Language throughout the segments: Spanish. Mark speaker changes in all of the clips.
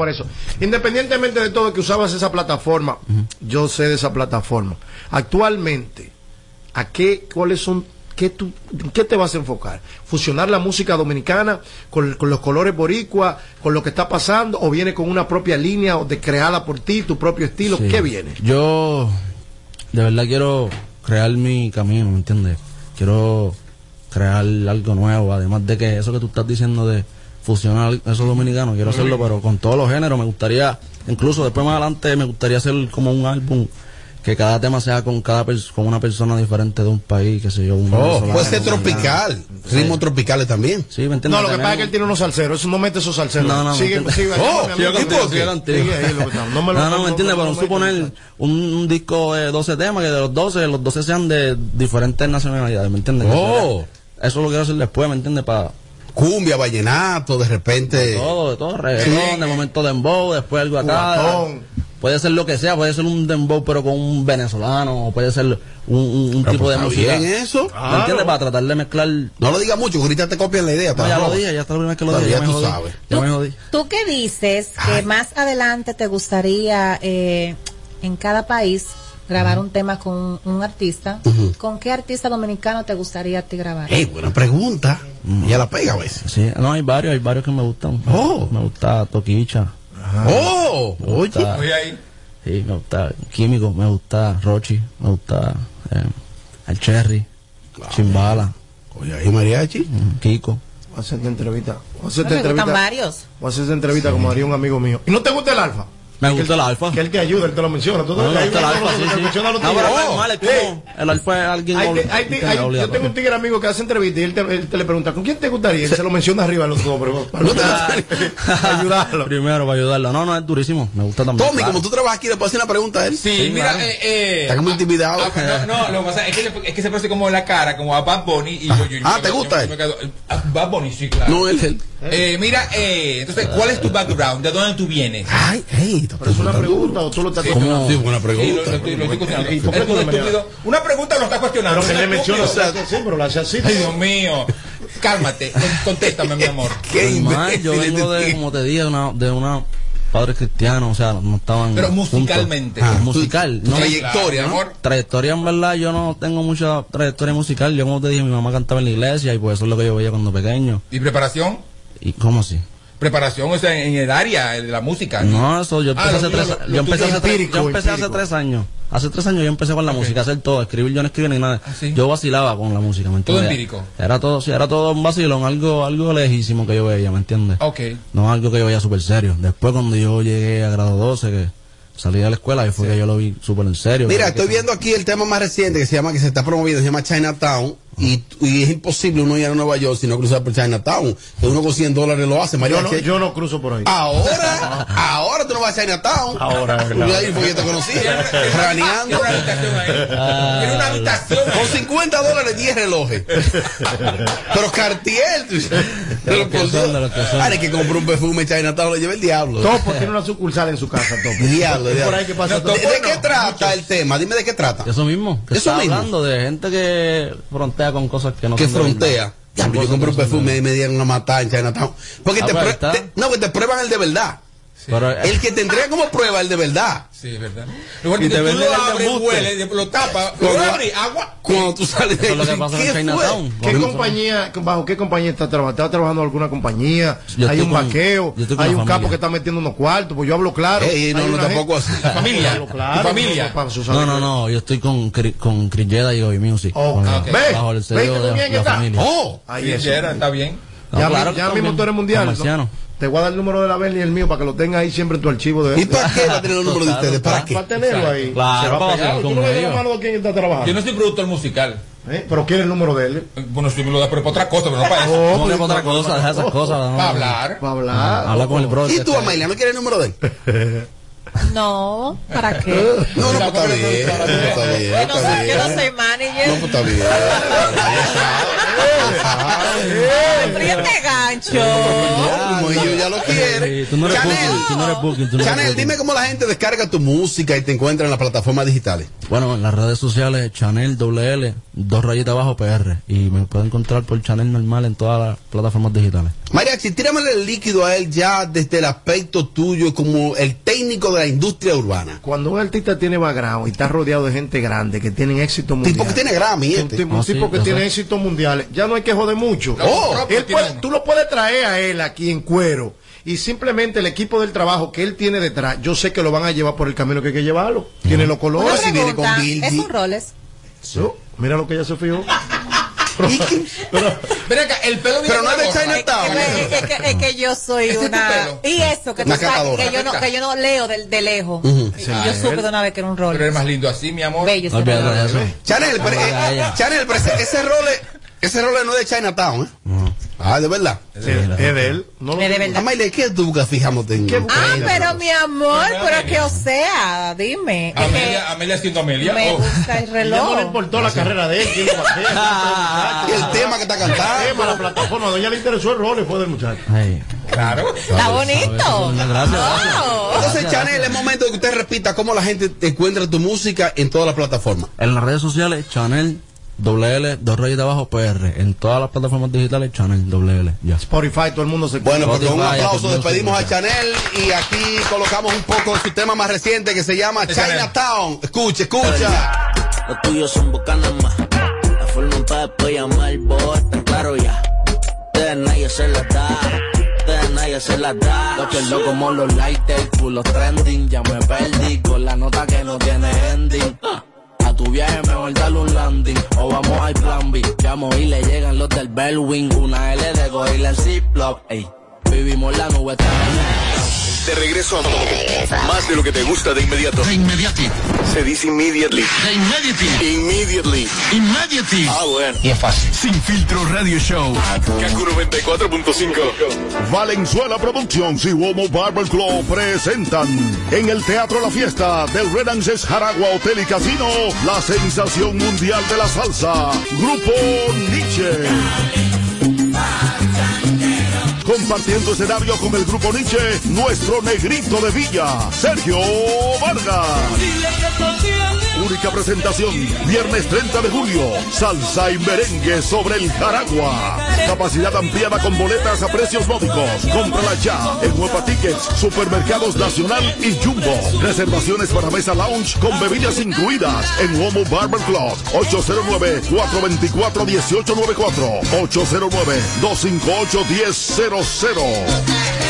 Speaker 1: por eso. Independientemente de todo que usabas esa plataforma, yo sé de esa plataforma. Actualmente, ¿a qué, cuáles son, qué tú, qué te vas a enfocar? ¿Fusionar la música dominicana con, con los colores boricua, con lo que está pasando, o viene con una propia línea o de creada por ti, tu propio estilo?
Speaker 2: Sí.
Speaker 1: ¿Qué viene?
Speaker 2: Yo, de verdad, quiero crear mi camino, ¿me entiendes? Quiero crear algo nuevo, además de que eso que tú estás diciendo de fusionar esos dominicanos, quiero hacerlo, pero con todos los géneros. Me gustaría, incluso después más adelante, me gustaría hacer como un álbum que cada tema sea con cada con una persona diferente de un país, qué sé yo. Un
Speaker 3: Oh, puede ser tropical. Ritmos tropicales también.
Speaker 2: Sí, ¿me entiendes?
Speaker 1: No, lo que pasa es que él tiene unos salseros, eso no mete esos salseros.
Speaker 2: No, no,
Speaker 1: sigue,
Speaker 2: me
Speaker 1: sigue,
Speaker 3: Oh, sigue
Speaker 1: que. No me lo-
Speaker 2: No, no,
Speaker 1: no,
Speaker 2: me entiendes, pero suponer un, un disco de 12 temas, que de los 12, los 12 sean de diferentes nacionalidades, ¿me entiendes?
Speaker 3: Oh.
Speaker 2: Eso lo quiero hacer después, ¿me entiendes? Para
Speaker 3: Cumbia, vallenato, de repente.
Speaker 2: todo, de todo, reggaetón, de momento dembow, después algo acá. Puede ser lo que sea, puede ser un dembow pero con un venezolano, o puede ser un, un- un
Speaker 3: Pero
Speaker 2: tipo
Speaker 3: pues
Speaker 2: de
Speaker 3: está
Speaker 2: música.
Speaker 3: bien eso.
Speaker 2: ¿Me entiendes? Para tratar de mezclar... No,
Speaker 3: No lo digas mucho, que ahorita te copian la idea. la
Speaker 2: ya lo dije, ya está la primera vez que lo dije,
Speaker 3: ya
Speaker 2: ya me
Speaker 3: tú
Speaker 2: jodí.
Speaker 3: sabes.
Speaker 2: Ya me jodí.
Speaker 4: ¿Tú qué dices que más adelante te gustaría eh, en cada país grabar un tema con un, un artista? ¿Con qué artista dominicano te gustaría a ti grabar?
Speaker 3: Ey, buena pregunta. Ya la pega a veces.
Speaker 2: Sí, no, hay varios, hay varios que me gustan.
Speaker 3: Oh.
Speaker 2: Me gusta Toquicha.
Speaker 3: Oh,
Speaker 2: Me
Speaker 3: oye.
Speaker 2: gusta-
Speaker 5: Oye ahí.
Speaker 2: Sí, me gusta Químico, me gusta Rochi, me gusta eh, el Cherry, Chimbala,
Speaker 3: Oye, ahí mariachi.
Speaker 2: Kiko.
Speaker 1: Voy a hacerte entrevista. Voy a
Speaker 4: Me
Speaker 1: hacerte
Speaker 4: gustan
Speaker 1: entrevista.
Speaker 4: varios.
Speaker 1: Voy a hacerte entrevista como haría un amigo mío. ¿Y no te gusta el alfa?
Speaker 2: Me gusta el alfa.
Speaker 1: Que él te ayuda, él te lo menciona. Tú
Speaker 2: No, me gusta el alfa, sí, sí.
Speaker 1: a
Speaker 2: como el alfa es alguien
Speaker 1: yo tengo un tigre amigo que hace entrevista y él te, él te le pregunta, ¿con quién te gustaría? Y él se lo menciona arriba de los nombres. Para ayudarlo.
Speaker 2: Primero, para ayudarlo. No, no, es durísimo. Me gusta también.
Speaker 3: Tommy,
Speaker 2: claro.
Speaker 3: como tú trabajas aquí, le puedo hacer una pregunta a él.
Speaker 5: Sí,
Speaker 2: Sí,
Speaker 5: mira,
Speaker 2: claro.
Speaker 5: eh, eh,
Speaker 3: Está como intimidado.
Speaker 5: ah, no, no, lo que pasa es que, se- es que se parece como la cara, como a Bad Bunny. Y yo, yo-
Speaker 3: Ah, ¿te gusta él?
Speaker 5: ah, Bad Bunny, sí, claro.
Speaker 3: No, él, él.
Speaker 5: Eh, mira, eh, entonces, ¿cuál es tu background? ¿De dónde tú vienes?
Speaker 3: Ay, ey, te
Speaker 1: Pero es una pregunta o tú lo estás cuestionando.
Speaker 3: Sí,
Speaker 5: lo-
Speaker 3: pregunta.
Speaker 5: lo estoy- lo estoy cuestionando.
Speaker 1: ¿Y por qué
Speaker 5: Es
Speaker 1: tú no me
Speaker 5: estúpido. Una pregunta lo estás cuestionando.
Speaker 1: Pero que le menciona, o sea, sí, pero lo hace así.
Speaker 5: Ay, Dios mío. Cálmate, con- contéstame, mi amor.
Speaker 3: Qué
Speaker 2: yo vengo de, como te dije, de una, de una padres cristianos, o sea, no estaban.
Speaker 5: Pero musicalmente.
Speaker 2: Ah,
Speaker 3: tu-
Speaker 2: musical,
Speaker 3: tu
Speaker 2: no.
Speaker 3: trayectoria,
Speaker 5: amor.
Speaker 2: Trayectoria, en verdad, yo no tengo mucha trayectoria musical. Yo, como te dije, mi mamá cantaba en la iglesia y pues eso es lo que yo veía cuando pequeño.
Speaker 5: ¿Y preparación?
Speaker 2: ¿Y cómo así?
Speaker 5: Preparación, o sea, en el área de la música.
Speaker 2: No, eso yo empecé
Speaker 5: Ah,
Speaker 2: hace tres yo empecé hace tres,
Speaker 1: empírico,
Speaker 2: yo empecé hace tres años. Hace tres años yo empecé con la música, hacer todo, escribir yo no escribí ni nada.
Speaker 5: Ah, sí.
Speaker 2: Yo vacilaba con la música, ¿me
Speaker 5: Todo
Speaker 2: entiendes?
Speaker 5: empírico.
Speaker 2: Era todo, sí, era todo un vacilón, algo, algo lejísimo que yo veía, ¿me entiendes?
Speaker 5: Ok.
Speaker 2: No algo que yo veía súper serio. Después cuando yo llegué a grado 12, que salí de la escuela, ahí fue que yo lo vi súper en serio.
Speaker 3: Mira,
Speaker 2: Que-
Speaker 3: estoy viendo aquí el tema más reciente que se llama, que se está promoviendo, se llama Chinatown. Y, y es imposible uno ir a Nueva York si no cruzar por Chinatown. Que uno con 100 dólares lo hace, María.
Speaker 1: Yo no, yo no cruzo por ahí.
Speaker 3: Ahora, ahora tú no vas a Chinatown.
Speaker 1: Ahora,
Speaker 3: Porque
Speaker 1: verdad.
Speaker 3: ahí fue que yo te conocí.
Speaker 5: Tiene
Speaker 3: Raneando.
Speaker 5: una habitación ahí. Tiene una habitación.
Speaker 3: Con 50 dólares, 10 relojes. Pero Cartier.
Speaker 2: De los que son, de los que son.
Speaker 3: Ahora que compró un perfume Chinatown, lo lleva el diablo.
Speaker 1: Topo tiene una sucursal en su casa, Topo.
Speaker 3: Diablo, diablo.
Speaker 1: Por ahí que pasa
Speaker 5: No,
Speaker 1: Topo.
Speaker 3: ¿De, de qué trata el tema? Dime de qué trata.
Speaker 2: Eso mismo.
Speaker 3: Eso
Speaker 2: está
Speaker 3: mismo.
Speaker 2: hablando de gente que frontea con cosas que no
Speaker 3: que
Speaker 2: son de
Speaker 3: frontea. Diablo, yo compré un perfume
Speaker 2: de
Speaker 3: y me dieron a matar en. Porque
Speaker 2: Ah,
Speaker 3: te,
Speaker 2: pues,
Speaker 3: prue-
Speaker 2: está.
Speaker 3: te- no, que te prueban el de verdad.
Speaker 2: Pero, eh,
Speaker 3: El que te entrega como prueba el de verdad.
Speaker 5: Sí, es verdad. Lo bueno
Speaker 2: Y
Speaker 5: que
Speaker 2: te
Speaker 5: tú lo abres, huele, lo tapas,
Speaker 3: Cuando-
Speaker 5: lo abres, agua.
Speaker 3: Cuando tú sales de
Speaker 2: lo que pasa en
Speaker 3: ¿qué fue?
Speaker 2: Chinatown.
Speaker 1: ¿Qué compañía, bajo qué compañía está trabajando? ¿Está trabajando en alguna compañía?
Speaker 2: Yo
Speaker 1: hay un
Speaker 2: con-
Speaker 1: vaqueo, hay un capo
Speaker 2: familia.
Speaker 1: que está metiendo unos cuartos, pues yo hablo claro.
Speaker 3: Ey, no, no, tampoco así.
Speaker 5: Familia.
Speaker 1: Hablo claro,
Speaker 5: familia.
Speaker 1: no,
Speaker 2: No, no, yo estoy con, con Chris Jeda y Goy Music.
Speaker 1: Oh,
Speaker 2: Con-
Speaker 5: ok.
Speaker 1: Ve,
Speaker 2: Bajo el
Speaker 1: ve
Speaker 2: sello
Speaker 1: que
Speaker 2: de
Speaker 1: bien
Speaker 2: la
Speaker 1: está.
Speaker 2: familia.
Speaker 3: Oh,
Speaker 1: Ahí
Speaker 5: Sí, está bien.
Speaker 2: No,
Speaker 1: ya
Speaker 2: claro
Speaker 1: ya mismo tú eres mundial. ¿no? Te voy a dar el número de la Bernie y el mío para que lo tengas ahí siempre en tu archivo de
Speaker 3: ¿y para qué va a tener los números de ustedes? ¿Para qué?
Speaker 1: Para tenerlo ahí.
Speaker 2: Claro,
Speaker 1: Se va
Speaker 2: para hacer
Speaker 1: Tú no la
Speaker 2: ellos.
Speaker 1: mano de quién está trabajando.
Speaker 5: Yo no soy productor musical.
Speaker 1: ¿Eh? Pero quiere el número de él.
Speaker 5: Bueno, si me lo da, pero para otra cosa, pero no para eso.
Speaker 1: Oh,
Speaker 2: ¿Cómo que
Speaker 1: pues,
Speaker 2: para otra cosa? Deja esas cosas. no.
Speaker 5: Para hablar.
Speaker 1: Para hablar.
Speaker 2: Habla con el brother.
Speaker 3: ¿Y tú,
Speaker 2: está-
Speaker 3: Amelia, no quieres el número de él?
Speaker 4: No, ¿para qué?
Speaker 3: No, no, pues está bien. Está bien,
Speaker 4: Yo no, soy, yo no soy manager.
Speaker 3: No, pues está bien.
Speaker 4: Ay, pero yo te gancho.
Speaker 3: Como yo ya lo quiere.
Speaker 2: Sí, tú no eres
Speaker 3: Chanel,
Speaker 2: booking, tú no eres booking, tú no eres
Speaker 3: Chanel, dime cómo la gente descarga tu música y te encuentra en las plataformas digitales.
Speaker 2: Bueno, en las redes sociales, Chanel, doble L, dos rayitas abajo PR. Y me pueden encontrar por Chanel normal en todas las plataformas digitales.
Speaker 3: Mariachi, tíramele el líquido a él ya desde el aspecto tuyo como el técnico de la industria urbana.
Speaker 1: Cuando un artista tiene background y está rodeado de gente grande que tienen éxito mundial.
Speaker 3: Tipo que tiene Grammy,
Speaker 1: Un
Speaker 3: este.
Speaker 1: tipo, un
Speaker 2: Ah, sí,
Speaker 1: tipo que tiene
Speaker 2: sé.
Speaker 1: éxito mundial. Ya no hay que joder mucho.
Speaker 3: Oh,
Speaker 1: Él puede- tú lo puedes traer a él aquí en cuero. Y simplemente el equipo del trabajo que él tiene detrás, yo sé que lo van a llevar por el camino que hay que llevarlo. Tiene los colores.
Speaker 3: si viene con
Speaker 4: pregunta,
Speaker 3: Bildy.
Speaker 4: ¿es un Rolex?
Speaker 1: Oh, mira lo que ella se fijó.
Speaker 3: ¿Y qué?
Speaker 5: Ven acá, el pelo
Speaker 3: Pero no es de. Chinatown.
Speaker 4: Es, que- es que, es que yo soy
Speaker 5: es tu
Speaker 4: una... Y eso, que tú sabes que yo, no, que yo no leo de, de lejos. Y yo
Speaker 1: Ah,
Speaker 4: supe
Speaker 1: él-
Speaker 4: de una vez que era un
Speaker 5: Pero eres
Speaker 4: Rolex.
Speaker 5: más lindo así, mi amor.
Speaker 4: Bello
Speaker 2: No.
Speaker 3: Chanel, pero, eh. Chanel, pero ese, ese role, ese role no es de Chinatown, ¿eh? Ah, de verdad.
Speaker 1: Es es de él. No lo
Speaker 4: Es de verdad.
Speaker 3: Amaile, ¿qué tú buscas? Fijándote en
Speaker 1: ¿Qué
Speaker 3: en-
Speaker 4: Ah, pero mi amor,
Speaker 5: Pero
Speaker 4: que o sea, dime.
Speaker 5: Amelia, Amelia siendo Amelia.
Speaker 4: me
Speaker 5: oh.
Speaker 4: gusta el
Speaker 1: Ya no le
Speaker 4: reloj.
Speaker 1: importó la carrera de él. quién lo va a hacer,
Speaker 3: el tema que está
Speaker 1: El tema,
Speaker 3: cantando.
Speaker 1: la plataforma. A ella le interesó el rol y fue del muchacho.
Speaker 5: Claro.
Speaker 4: Está bonito.
Speaker 2: Gracias, gracias.
Speaker 3: Entonces, Chanel, es momento de que usted repita cómo la gente te encuentra tu música en todas las plataformas.
Speaker 2: En las redes sociales, Chanel, doble L, dos rayitas abajo, PR. En todas las plataformas digitales, Chanel, doble L. Ya.
Speaker 1: Spotify, todo el mundo se
Speaker 3: Bueno, pues con un aplauso despedimos a Chanel y aquí colocamos un poco de su tema más reciente que se llama
Speaker 5: De.
Speaker 3: Chinatown. Escucha, escucha.
Speaker 6: Los tuyos son bocanas más. La forma para después llamar, boy, tan claro ya. De nadie se la da. De nadie se la da.
Speaker 7: Lo pierdo como los lighters, los trending, ya me perdí con la nota que no tiene ending. Tu viaje mejor darle un landing, o vamos al plan B. Llamo y le llegan los del Bellwing, una L de gorila en Ziploc, ey. Vivimos la nube, está
Speaker 8: De regreso a más de lo que te gusta de inmediato.
Speaker 9: De inmediati.
Speaker 8: Se dice immediately.
Speaker 9: De inmediati.
Speaker 8: Immediately.
Speaker 9: Immediati.
Speaker 8: Ah, bueno.
Speaker 9: Y es fácil.
Speaker 8: Sin filtro radio show. Kaku 94.5.
Speaker 10: Valenzuela Productions y Womo Barber Club presentan en el Teatro La Fiesta del Renances Jaragua Hotel y Casino la sensación mundial de la salsa, Grupo Nietzsche. Compartiendo escenario con el Grupo Nietzsche, nuestro negrito de Villa, Sergio Vargas. Presentación, viernes 30 de julio, salsa y merengue sobre el Jaragua. Capacidad ampliada con boletas a precios módicos. Cómprala ya en Huepa Tickets, Supermercados Nacional y Jumbo. Reservaciones para mesa lounge con bebidas incluidas en Homo Barber Club. 809-424-1894. 809-258-1000.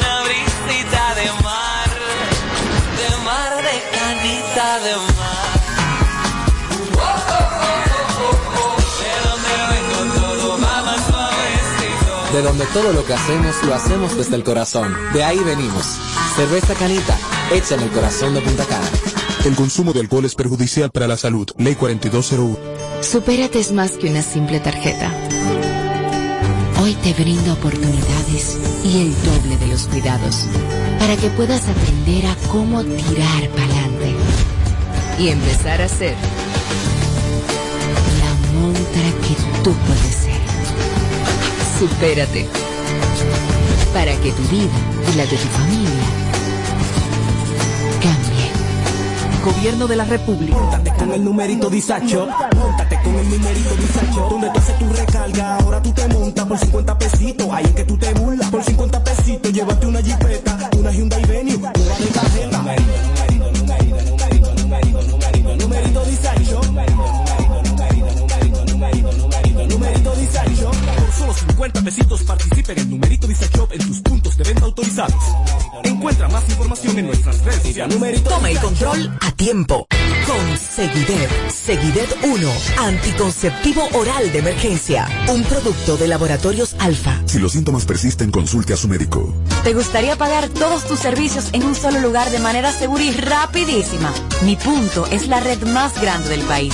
Speaker 11: De donde todo
Speaker 12: lo que hacemos lo hacemos desde el corazón. De ahí venimos. Cerveza Canita, hecha en el corazón de Punta Cana.
Speaker 13: El consumo de alcohol es perjudicial para la salud. Ley 4201.
Speaker 14: Supérate es más que una simple tarjeta. Hoy te brindo oportunidades y el doble de los cuidados para que puedas aprender a cómo tirar para adelante y empezar a ser la montra que tú puedes ser. Supérate para que tu vida y la de tu familia cambie.
Speaker 15: Gobierno de la República. Móntate con el numerito disacho. Móntate con el numerito disacho. Donde tú haces tu recarga, ahora tú te montas por 50 pesitos. Ahí es que tú te burlas. Por 50 pesitos, llévate una jipeta, una Hyundai Venue, nueva de tarjeta. 50 pesitos participa en el numerito disacho en tus puntos de venta autorizados. Encuentra más información en nuestras redes sociales.
Speaker 16: Toma el control a tiempo. Con Seguidet, Seguidet 1, anticonceptivo oral de emergencia, un producto de laboratorios alfa.
Speaker 17: Si los síntomas persisten, consulte a su médico.
Speaker 18: ¿Te gustaría pagar todos tus servicios en un solo lugar de manera segura y rapidísima? Mi punto es la red más grande del país.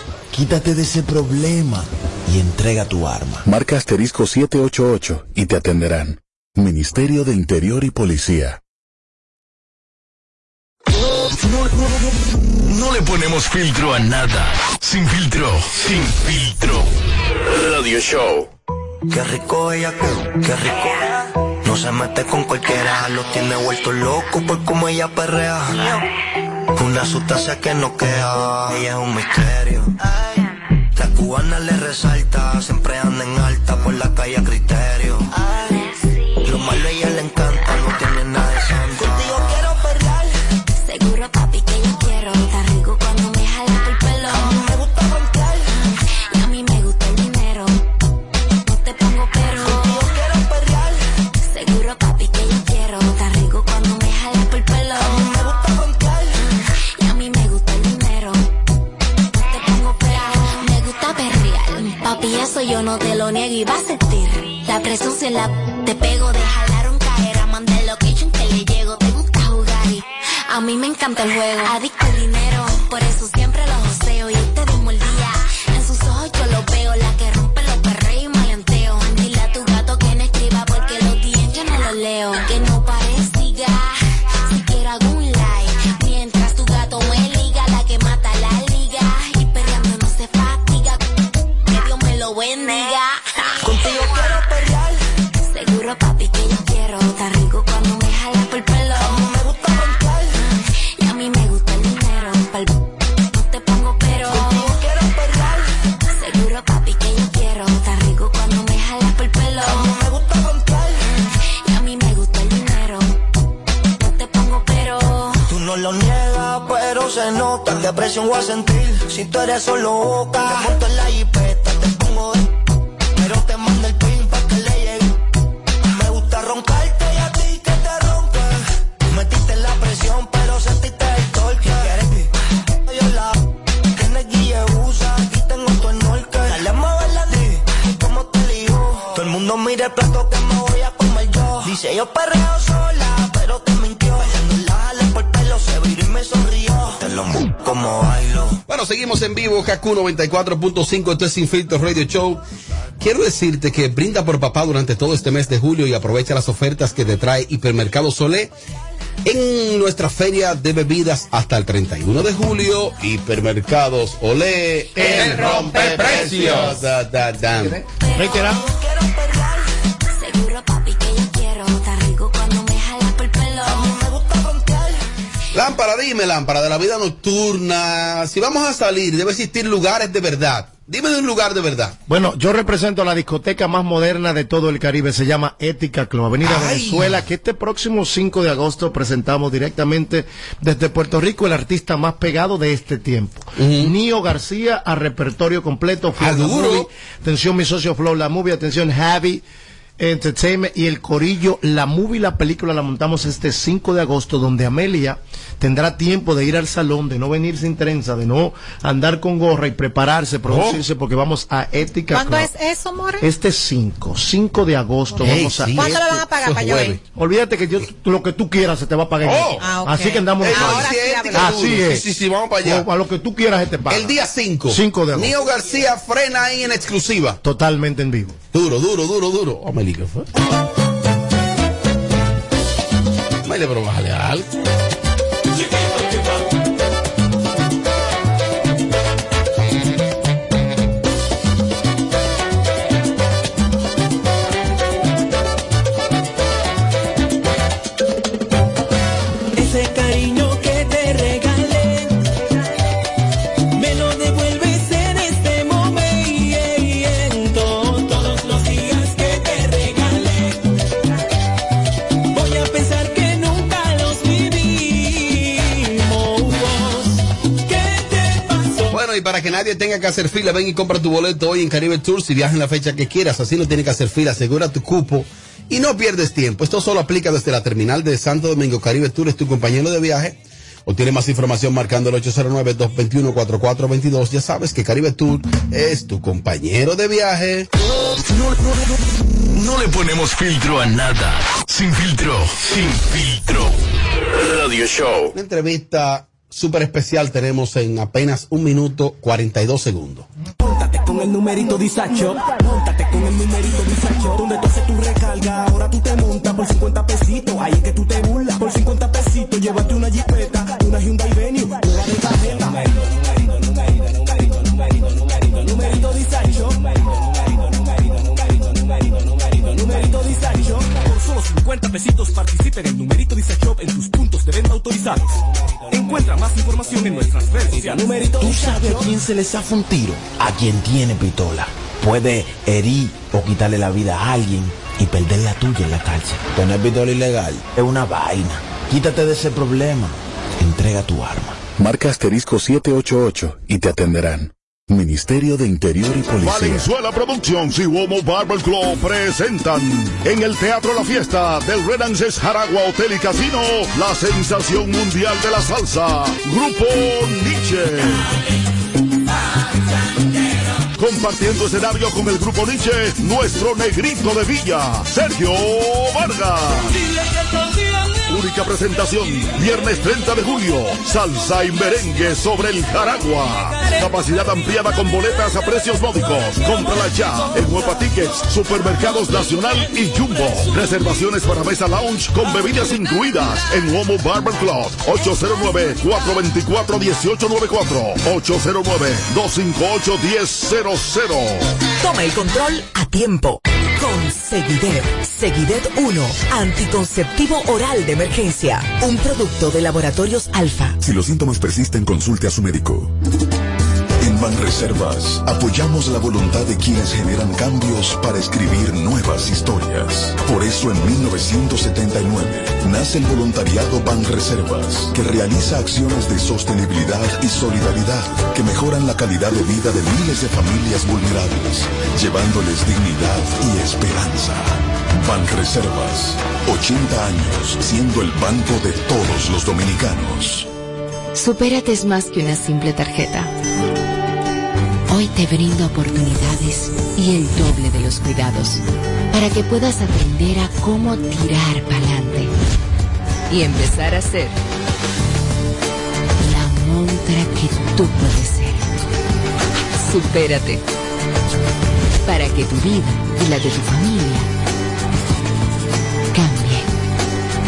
Speaker 19: Quítate de ese problema y entrega tu arma.
Speaker 17: Marca asterisco 788 y te atenderán. Ministerio de Interior y Policía.
Speaker 8: No le ponemos filtro a nada. Sin filtro, sin filtro. Radio Show.
Speaker 20: Qué rico ella, qué, qué rico. No se mete con cualquiera, lo tiene vuelto loco por cómo ella perrea. Una sustancia que no queda, ella es un misterio. La cubana le resalta, siempre anda en alta por la calle a criterio. Lo malo ella
Speaker 21: yo no te lo niego y vas a sentir. La presión si la te pego de caer. Mandé location que le llego. Te gusta jugar y a mí me encanta el juego. Adicto al dinero. Por eso siempre
Speaker 3: KQ94.5, esto es Sin Radio Show. Quiero decirte que brinda por papá durante todo este mes de julio y aprovecha las ofertas que te trae Hipermercado Solé en nuestra feria de bebidas hasta el 31 de julio. Hipermercados Olé, el rompe precios. Da, da. Lámpara, dime, lámpara de la vida nocturna. Si vamos a salir, debe existir lugares de verdad. Dime de un lugar de verdad.
Speaker 1: Bueno, yo represento a la discoteca más moderna de todo el Caribe, se llama Ética Club, Avenida
Speaker 3: Ay.
Speaker 1: Venezuela, que este próximo 5 de agosto presentamos directamente desde Puerto Rico el artista más pegado de este tiempo. Nio García a repertorio completo, Flow
Speaker 3: Ah.
Speaker 1: Movie, atención mi socio Flow La Movie, atención Javi. Entertainment y el Corillo, la movie, la película la montamos este 5 de agosto, donde Amelia tendrá tiempo de ir al salón, de no venir sin trenza, de no andar con gorra y prepararse, producirse, porque vamos a Ética
Speaker 4: ¿Cuándo
Speaker 1: Club.
Speaker 4: es eso, More?
Speaker 1: Este 5, 5 de agosto
Speaker 3: Ey,
Speaker 1: vamos a...
Speaker 3: sí,
Speaker 4: ¿Cuánto
Speaker 3: este-
Speaker 4: me van a pagar
Speaker 3: eso
Speaker 4: para yo ir?
Speaker 1: Olvídate que yo, lo que tú quieras se te va a pagar.
Speaker 3: Oh.
Speaker 4: Ah, ok.
Speaker 1: Así que andamos...
Speaker 3: El
Speaker 4: Ahora
Speaker 3: sí.
Speaker 1: Así es.
Speaker 3: Sí, sí, sí, vamos para allá.
Speaker 1: O a lo que tú quieras se te paga.
Speaker 3: El día 5.
Speaker 1: 5 de agosto.
Speaker 3: Nio García frena ahí en exclusiva.
Speaker 1: Totalmente en vivo.
Speaker 3: Duro, duro, duro, duro. Oh, ¿qué fue? Meli, pero bájale algo. Que nadie tenga que hacer fila, ven y compra tu boleto hoy en Caribe Tour si viajas en la fecha que quieras. Así no tienes que hacer fila, asegura tu cupo y no pierdes tiempo. Esto solo aplica desde la terminal de Santo Domingo. Caribe Tour es tu compañero de viaje. O tiene más información marcando el 809-221-4422. Ya sabes que Caribe Tour es tu compañero de viaje.
Speaker 22: No le ponemos filtro a nada. Sin filtro, sin filtro. Radio Show.
Speaker 3: Una entrevista súper especial tenemos en apenas un minuto 42 segundos.
Speaker 23: Móntate con el numerito. Móntate con el numerito Disacho. Donde tú haces tu recarga, ahora tú te montas por 50 pesitos. Ahí es que tú te burlas. Por 50 pesitos, llévate una jipeta, una Hyundai Venue, una de tarjeta. 50 pesitos participa en el numerito Disacho en tus puntos de venta autorizados. Encuentra más información en nuestras redes sociales. Numerito
Speaker 19: ¿Tú sabes a quién se le zafa un tiro? A quien tiene pistola. Puede herir o quitarle la vida a alguien y perder la tuya en la cárcel. Tener pistola ilegal es una vaina. Quítate de ese problema. Entrega tu arma.
Speaker 10: Marca asterisco 788 y te atenderán. Ministerio de Interior y Policía. Valenzuela Productions y Womo Barber Club presentan en el Teatro La Fiesta del Renances Jaragua Hotel y Casino la sensación mundial de la salsa, Grupo Nietzsche. Compartiendo escenario con el Grupo Nietzsche, nuestro negrito de Villa, Sergio Vargas. Presentación, viernes 30 de julio, salsa y merengue sobre el Jaragua. Capacidad ampliada con boletas a precios módicos. Cómprala ya en Huepa Tickets, Supermercados Nacional y Jumbo. Reservaciones para mesa lounge con bebidas incluidas en Homo Barber Club. 809-424-1894. 809-258-1000.
Speaker 24: Toma el control a tiempo. Con Seguidet. Seguidet 1. Anticonceptivo oral de emergencia. Un producto de laboratorios alfa.
Speaker 17: Si los síntomas persisten, consulte a su médico. Banreservas apoyamos la voluntad de quienes generan cambios para escribir nuevas historias. Por eso en 1979 nace el voluntariado Banreservas, que realiza acciones de sostenibilidad y solidaridad que mejoran la calidad de vida de miles de familias vulnerables, llevándoles dignidad y esperanza. Banreservas, 80 años siendo el banco de todos los dominicanos.
Speaker 14: Supérate es más que una simple tarjeta. Hoy te brindo oportunidades y el doble de los cuidados para que puedas aprender a cómo tirar para adelante y empezar a ser la montra que tú puedes ser. Supérate para que tu vida y la de tu familia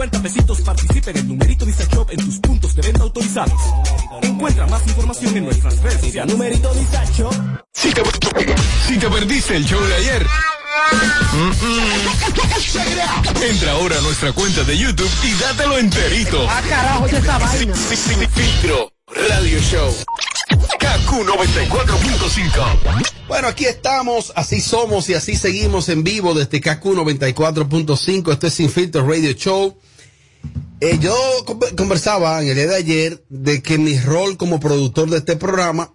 Speaker 23: 50 pesitos participa en el numerito Disacho en tus puntos de venta autorizados. Encuentra
Speaker 15: Más información en nuestras redes sociales. Numerito disacho.
Speaker 8: Si te, si te perdiste el show de ayer. Entra ahora a nuestra cuenta de YouTube y dátelo enterito.
Speaker 15: Ah, carajo, ¿y esa vaina?
Speaker 8: Filtro Radio Show. KQ 94.5.
Speaker 3: Bueno, aquí estamos, así somos y así seguimos en vivo desde KQ 94.5. Esto es Sin Filtro Radio Show. Eh, yo con- conversaba en el día de ayer de que mi rol como productor de este programa,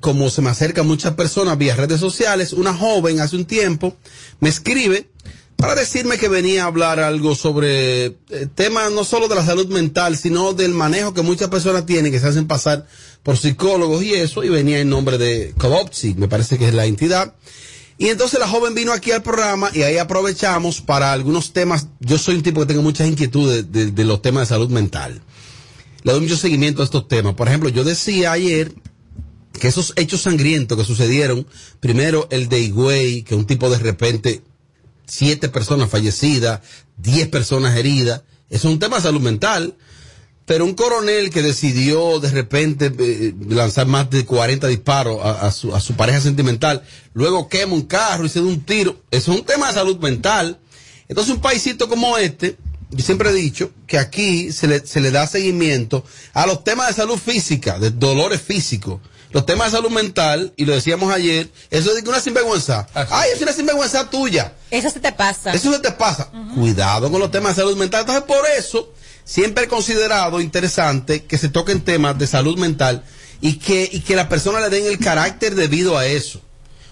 Speaker 3: como se me acercan muchas personas vía redes sociales, una joven hace un tiempo me escribe para decirme que venía a hablar algo sobre eh, temas no solo de la salud mental, sino del manejo que muchas personas tienen, que se hacen pasar por psicólogos y eso, y venía en nombre de Codopsi, me parece que es la entidad. Y entonces la joven vino aquí al programa y ahí aprovechamos para algunos temas. Yo soy un tipo que tengo muchas inquietudes de, los temas de salud mental. Le doy mucho seguimiento a estos temas. Por ejemplo, yo decía ayer que esos hechos sangrientos que sucedieron, primero el de Higüey, que un tipo de repente, siete personas fallecidas, diez personas heridas, eso es un tema de salud mental. Pero un coronel que decidió de repente eh, lanzar más de 40 disparos a, a su, a su pareja sentimental, luego quema un carro y se da un tiro, eso es un tema de salud mental. Entonces un paisito como este, yo siempre he dicho que aquí se le, se le da seguimiento a los temas de salud física, de dolores físicos, los temas de salud mental, y lo decíamos ayer, eso es una sinvergüenza. Ay, es una sinvergüenza tuya.
Speaker 4: Eso se te pasa.
Speaker 3: Eso no te pasa. Cuidado con los temas de salud mental. Entonces, por eso, siempre he considerado interesante que se toquen temas de salud mental y que, y que la persona le den el carácter debido a eso.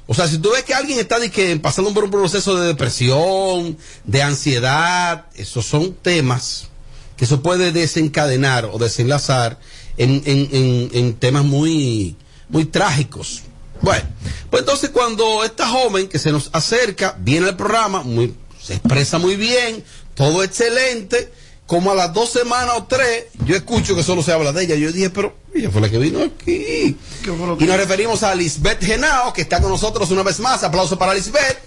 Speaker 3: O sea, si tú ves que alguien está de que, pasando por un proceso de depresión, de ansiedad, esos son temas que eso puede desencadenar o desenlazar en, en- en- en temas muy, muy trágicos. Bueno, pues entonces cuando esta joven que se nos acerca, viene al programa, muy, se expresa muy bien, todo excelente, como a las dos semanas o tres, yo escucho que solo se habla de ella. Yo dije, pero ella fue la que vino aquí. Y nos referimos a Lisbeth Genao, que está con nosotros una vez más. Aplauso para Lisbeth.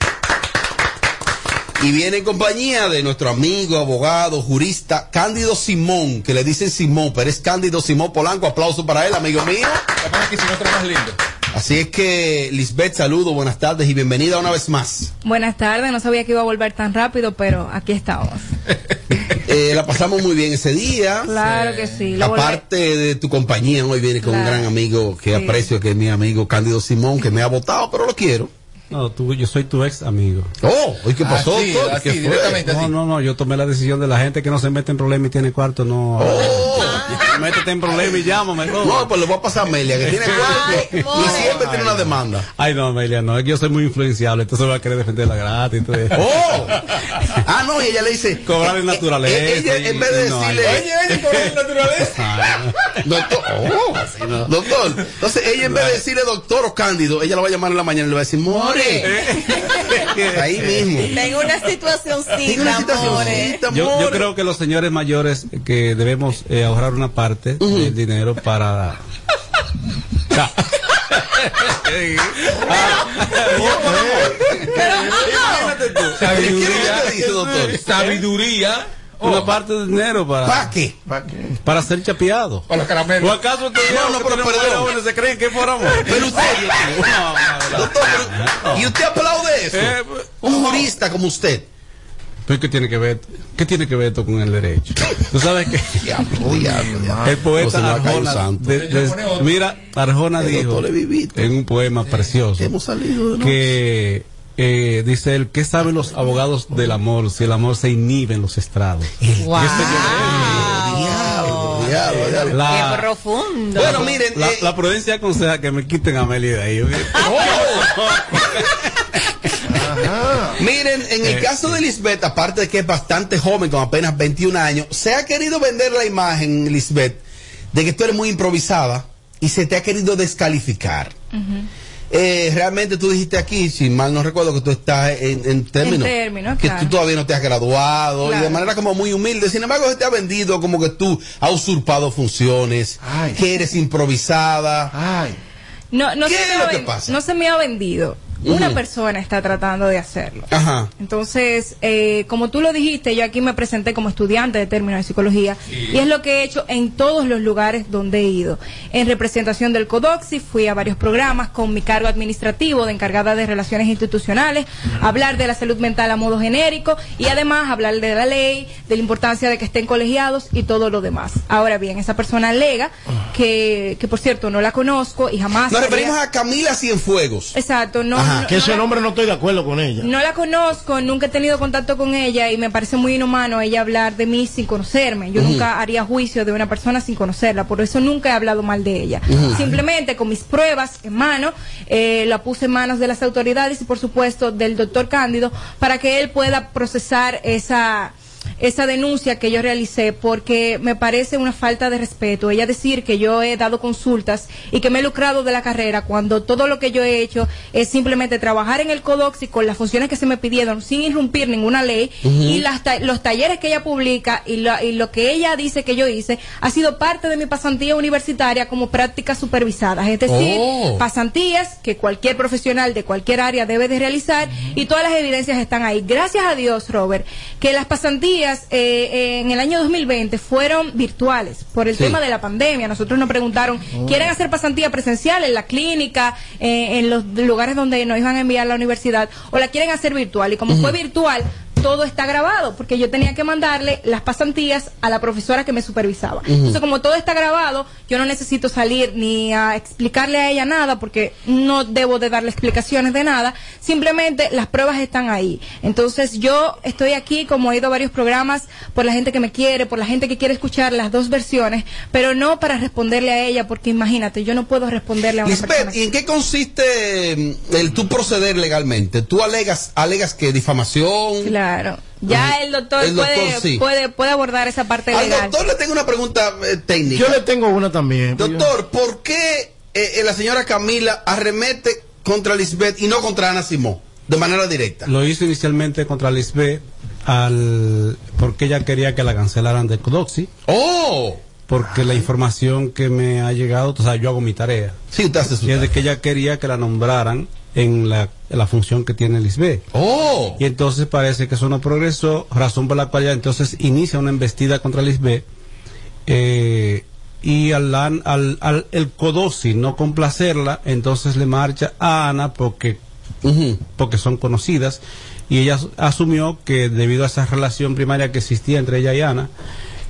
Speaker 3: Y viene en compañía de nuestro amigo, abogado, jurista, Cándido Simón, que le dicen Simón, pero es Cándido Simón Polanco. Aplauso para él, amigo mío. Así es que, Lisbeth, saludo, buenas tardes y bienvenida una vez más.
Speaker 25: Buenas tardes, no sabía que iba a volver tan rápido, pero aquí estamos.
Speaker 3: Eh, la pasamos muy bien ese día.
Speaker 25: Claro que sí. volver-
Speaker 3: Aparte de tu compañía, hoy viene con un gran amigo que
Speaker 25: Sí.
Speaker 3: aprecio, que es mi amigo Cándido Simón, que me ha votado, pero lo quiero.
Speaker 26: No, tú, yo soy tu ex amigo.
Speaker 3: Oh, ¿y qué pasó,
Speaker 26: Así, directamente No, no, no, yo tomé la decisión de la gente que no se mete en problemas y tiene cuarto, no. Métete en problemas y llámame. No,
Speaker 3: No, pues le voy a pasar a Amelia, que tiene cuarto y siempre tiene una demanda.
Speaker 26: Ay, no, Amelia, no, es que yo soy muy influenciable, entonces voy a querer defender la gratis. Entonces...
Speaker 3: ¡Oh! Ah, no, y ella le dice.
Speaker 26: Cobrar en naturaleza.
Speaker 3: Eh, ella, en vez de decirle. Oye, cobrar en naturaleza. Doctor, oh, doctor. Entonces, ella en vez de decirle doctor o cándido, ella lo va a llamar en la mañana y le va a decir, more. Ahí mismo.
Speaker 4: Tengo una situacióncita, amores.
Speaker 26: Yo, yo creo que los señores mayores que debemos eh, ahorrar una parte del dinero para. Ah.
Speaker 5: Sabiduría.
Speaker 26: Una parte del dinero para.
Speaker 3: ¿Para qué?
Speaker 26: Para ser chapeado.
Speaker 5: Para los caramelos.
Speaker 26: ¿O acaso ustedes
Speaker 3: No, no, pero perdón.
Speaker 26: se creen que fuéramos?
Speaker 3: Pero usted, doctor, pero- ¿y usted aplaude eso?
Speaker 26: Eh,
Speaker 3: Un jurista como usted.
Speaker 26: ¿Pero qué tiene que ver? ¿Qué tiene que ver esto con el derecho? Tú sabes que el poeta Arjona,
Speaker 3: santo.
Speaker 26: de- de- mira, Arjona dijo en un poema precioso
Speaker 3: Hemos salido de
Speaker 26: que eh, dice él, ¿qué saben los abogados del amor si el amor se inhibe en los estrados?
Speaker 4: Wow.
Speaker 3: Diablo, diablo, diablo.
Speaker 26: La-
Speaker 4: Qué profundo.
Speaker 3: Bueno, miren,
Speaker 26: La,
Speaker 3: eh,
Speaker 26: la prudencia aconseja que me quiten a Meli de ahí. ¿ok?
Speaker 3: Miren, en el caso de Lisbeth, aparte de que es bastante joven, con apenas 21 años, se ha querido vender la imagen, Lisbeth, de que tú eres muy improvisada y se te ha querido descalificar. Eh, realmente tú dijiste aquí, si mal no recuerdo, que tú estás en, en términos.
Speaker 25: términos,
Speaker 3: que
Speaker 25: claro.
Speaker 3: tú todavía no te has graduado y de manera como muy humilde. Sin embargo, se te ha vendido como que tú has usurpado funciones, que eres improvisada.
Speaker 25: No, no
Speaker 3: ¿Qué
Speaker 25: se
Speaker 3: es
Speaker 25: me
Speaker 3: lo que pasa?
Speaker 25: No se me ha vendido. Una persona está tratando de hacerlo.
Speaker 3: Ajá.
Speaker 25: Entonces, eh, como tú lo dijiste, yo aquí me presenté como estudiante de términos de psicología y es lo que he hecho en todos los lugares donde he ido. En representación del CODOXI fui a varios programas con mi cargo administrativo de encargada de relaciones institucionales, hablar de la salud mental a modo genérico y además hablar de la ley, de la importancia de que estén colegiados y todo lo demás. Ahora bien, esa persona alega que, que por cierto no la conozco y jamás...
Speaker 3: Nos referimos a Camila Cienfuegos.
Speaker 25: Exacto, no,
Speaker 1: Ajá,
Speaker 25: no-
Speaker 1: que ese
Speaker 25: no
Speaker 1: nombre no estoy de acuerdo con ella.
Speaker 25: no la conozco, nunca he tenido contacto con ella y me parece muy inhumano ella hablar de mí sin conocerme. Yo nunca haría juicio de una persona sin conocerla, por eso nunca he hablado mal de ella. Simplemente con mis pruebas en mano, eh, la puse en manos de las autoridades y por supuesto del doctor Cándido para que él pueda procesar esa esa denuncia que yo realicé porque me parece una falta de respeto. Ella decir que yo he dado consultas y que me he lucrado de la carrera cuando todo lo que yo he hecho es simplemente trabajar en el CODOXI con las funciones que se me pidieron sin irrumpir ninguna ley y las ta- los talleres que ella publica y, la- y lo que ella dice que yo hice ha sido parte de mi pasantía universitaria como prácticas supervisadas. Es decir,
Speaker 27: Oh.
Speaker 25: pasantías que cualquier profesional de cualquier área debe de realizar y todas las evidencias están ahí. Gracias a Dios, Robert, que las pasantías eh, eh, en el año 2020 fueron virtuales por el
Speaker 27: Sí.
Speaker 25: tema de la pandemia. Nosotros nos preguntaron,
Speaker 27: Oh.
Speaker 25: ¿quieren hacer pasantía presencial en la clínica, eh, en los lugares donde nos iban a enviar la universidad o la quieren hacer virtual? Y como fue virtual, todo está grabado, porque yo tenía que mandarle las pasantías a la profesora que me supervisaba. Entonces, como todo está grabado, yo no necesito salir ni a explicarle a ella nada, porque no debo de darle explicaciones de nada, simplemente las pruebas están ahí. Entonces, yo estoy aquí, como he ido a varios programas, por la gente que me quiere, por la gente que quiere escuchar las dos versiones, pero no para responderle a ella, porque imagínate, yo no puedo responderle a una persona.
Speaker 3: ¿y en qué consiste mm, el tu proceder legalmente? ¿Tú alegas, alegas que difamación?
Speaker 25: Claro. Ya el doctor,
Speaker 3: El doctor,
Speaker 25: puede,
Speaker 3: sí.
Speaker 25: puede, puede abordar esa parte
Speaker 3: Al
Speaker 25: legal.
Speaker 3: doctor le tengo una pregunta eh, técnica.
Speaker 1: Yo le tengo una también.
Speaker 3: Doctor, ¿por qué eh, eh, la señora Camila arremete contra Lisbeth y no contra Ana Simón? De manera directa.
Speaker 26: Lo hizo inicialmente contra Lisbeth al porque ella quería que la cancelaran de Codoxi.
Speaker 3: ¡Oh!
Speaker 26: Porque la información que me ha llegado, o sea, yo hago mi tarea.
Speaker 3: Sí, usted hace su
Speaker 26: Y es de que ella quería que la nombraran en la, en la función que tiene Lisbeth.
Speaker 3: ¡Oh!
Speaker 26: Y entonces parece que eso no progresó, razón por la cual ella entonces inicia una embestida contra Lisbeth. eh, y al, al, al, el Codosi no complacerla, entonces le marcha a Ana porque, porque son conocidas. Y ella as- asumió que debido a esa relación primaria que existía entre ella y Ana,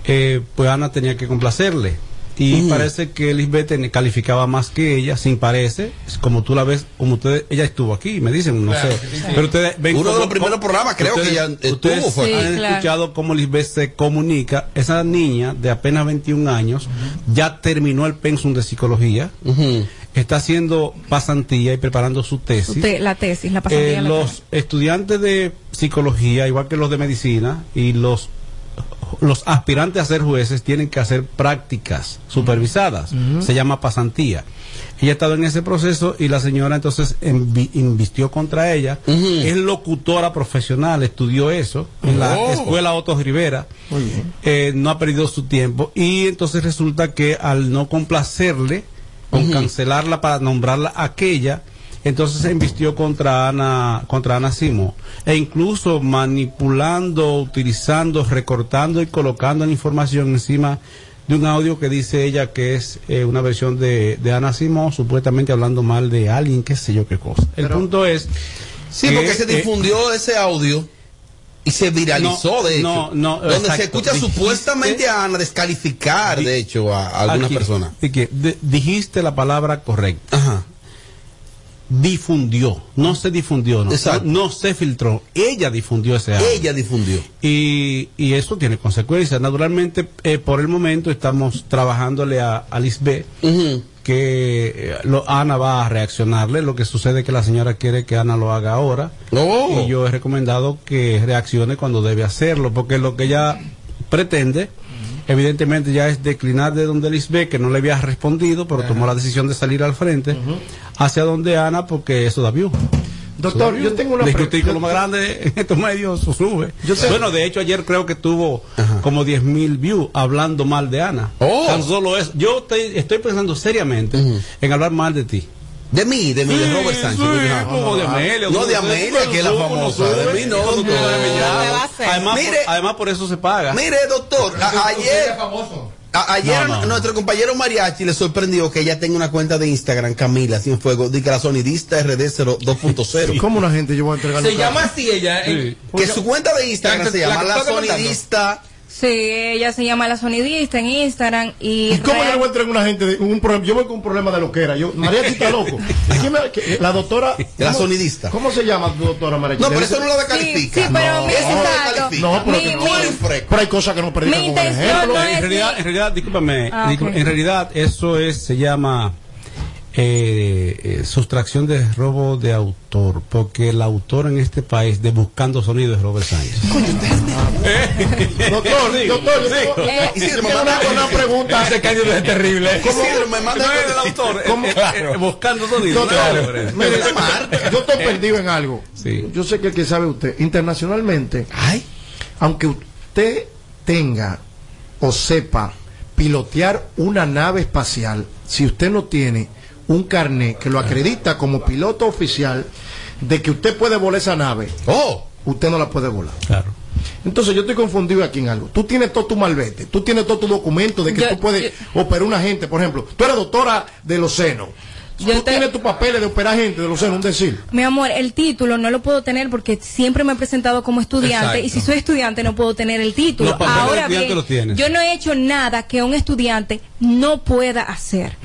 Speaker 26: eh, pues Ana tenía que complacerle. Y
Speaker 3: Ujú.
Speaker 26: parece que Lisbeth calificaba más que ella, sin parece, como tú la ves, como ustedes, ella estuvo aquí, me dicen, no
Speaker 3: Claro,
Speaker 26: sé.
Speaker 3: sí, sí.
Speaker 26: Pero ustedes ven
Speaker 3: Uno de los primeros programas, creo que
Speaker 26: ustedes-
Speaker 3: ella estuvo,
Speaker 26: Ustedes
Speaker 3: fue.
Speaker 26: han
Speaker 3: claro.
Speaker 26: escuchado cómo Lisbeth se comunica. Esa niña de apenas 21 años ya terminó el pensum de psicología, está haciendo pasantía y preparando su tesis.
Speaker 25: Usted- la tesis, la pasantía.
Speaker 26: Eh,
Speaker 25: la
Speaker 26: los estudiantes de psicología, igual que los de medicina y los los aspirantes a ser jueces tienen que hacer prácticas supervisadas. Se llama pasantía. Ella ha estado en ese proceso y la señora entonces invistió contra ella. Es locutora profesional, estudió eso en la
Speaker 27: Oh.
Speaker 26: escuela Otto Rivera. Eh, no ha perdido su tiempo y entonces resulta que al no complacerle con cancelarla para nombrarla aquella entonces se invistió contra Ana contra Ana Simo e incluso manipulando utilizando recortando y colocando la información encima de un audio que dice ella que es eh, una versión de, de Ana Simón supuestamente hablando mal de alguien qué sé yo qué cosa el punto es
Speaker 3: Sí,
Speaker 26: que,
Speaker 3: porque se
Speaker 26: eh,
Speaker 3: difundió ese audio y se viralizó,
Speaker 26: No,
Speaker 3: de hecho.
Speaker 26: no, no,
Speaker 3: donde
Speaker 26: exacto.
Speaker 3: se escucha
Speaker 26: Dijiste-
Speaker 3: supuestamente a Ana descalificar, de hecho, a, a algunas
Speaker 26: Aquí,
Speaker 3: personas.
Speaker 26: y que de- dijiste la palabra correcta. Difundió, no se difundió, no,
Speaker 3: Exacto.
Speaker 26: no se filtró, ella difundió ese audio.
Speaker 3: Ella difundió.
Speaker 26: Y, y eso tiene consecuencias. Naturalmente, eh, por el momento estamos trabajándole a, a Lisbeth, que eh, lo- Ana va a reaccionarle. Lo que sucede es que la señora quiere que Ana lo haga ahora.
Speaker 3: Oh.
Speaker 26: Y yo he recomendado que reaccione cuando debe hacerlo, porque lo que ella pretende, evidentemente ya es declinar de donde Lisbeth, que no le había respondido, pero tomó la decisión de salir al frente, hacia donde Ana, porque eso da view.
Speaker 1: Doctor, yo tengo una
Speaker 26: El
Speaker 1: pre-
Speaker 26: discutículo
Speaker 1: yo-
Speaker 26: más grande en estos medios sube.
Speaker 1: Yo sé-
Speaker 26: Bueno, de hecho ayer creo que tuvo como 10 mil views hablando mal de Ana.
Speaker 3: Oh.
Speaker 26: Tan solo eso. Yo estoy, estoy pensando seriamente en hablar mal de ti.
Speaker 3: De mí, de mí, de Robert Sánchez.
Speaker 26: Como de Amelia,
Speaker 3: No, de Amelia, que es la famosa. De mí no, doctor.
Speaker 26: Además,
Speaker 3: Mire,
Speaker 26: por, además por eso se paga.
Speaker 3: Mire, doctor, a- ayer, a- ayer
Speaker 26: No, no,
Speaker 3: nuestro compañero Mariachi le sorprendió que ella tenga una cuenta de Instagram, Camila Cienfuegos, de que la sonidista RD 2.0.
Speaker 1: ¿Cómo una gente yo voy a entregar
Speaker 5: Se llama así ella. eh,
Speaker 3: Que su cuenta de Instagram
Speaker 5: La-
Speaker 3: se
Speaker 5: la
Speaker 3: llama La
Speaker 5: está comentando.
Speaker 25: Sí, ella se llama La Sonidista en Instagram y...
Speaker 1: ¿Y cómo le entregar a una gente de un problema? Yo voy con un problema de loquera. Yo, María está loco. ¿Quién me- que- la doctora.
Speaker 3: La
Speaker 1: ¿cómo-
Speaker 3: sonidista.
Speaker 1: ¿Cómo se llama tu doctora María?
Speaker 3: No, pero eso no lo descalifica.
Speaker 25: Sí, sí, pero mi-
Speaker 3: Eso no lo.
Speaker 1: No, pero,
Speaker 25: Mi-
Speaker 1: que no,
Speaker 25: mi-
Speaker 1: pero hay cosas que no predican
Speaker 25: mi
Speaker 1: con ejemplo.
Speaker 25: no
Speaker 26: en realidad, en realidad, discúlpame,
Speaker 25: Ah,
Speaker 26: discú-
Speaker 25: ok.
Speaker 26: en realidad eso es se llama eh, eh, sustracción de robo de autor, porque el autor en este país de Buscando Sonido es Robert Sánchez.
Speaker 1: Doctor, doctor, una, pregunta.
Speaker 5: Ese caño es terrible.
Speaker 1: ¿Cómo?
Speaker 3: Me manda
Speaker 26: del autor,
Speaker 1: ¿Cómo?
Speaker 26: eh, eh, Buscando Sonido.
Speaker 1: Yo estoy perdido en algo.
Speaker 26: Sí.
Speaker 1: Yo sé que el que sabe usted, internacionalmente,
Speaker 3: Ay,
Speaker 1: aunque usted tenga o sepa pilotear una nave espacial, si usted no tiene un carnet que lo acredita como piloto oficial de que usted puede volar esa nave,
Speaker 3: oh,
Speaker 1: usted no la puede volar.
Speaker 26: Claro.
Speaker 1: Entonces yo estoy confundido aquí en algo. Tú tienes todo tu malvete, tú tienes todo tu documento de que
Speaker 25: Yo-
Speaker 1: tú puedes operar una gente, por ejemplo, tú eres doctora de los senos.
Speaker 25: Yo
Speaker 1: tú
Speaker 25: te-
Speaker 1: tienes tus papeles de operar gente de los senos, un decir.
Speaker 25: Mi amor, el título no lo puedo tener porque siempre me he presentado como estudiante
Speaker 26: Exacto.
Speaker 25: y si soy estudiante no puedo tener el título.
Speaker 26: Los papeles
Speaker 25: Ahora
Speaker 26: estudiante
Speaker 25: bien,
Speaker 26: los
Speaker 25: yo no he hecho nada que un estudiante no pueda hacer.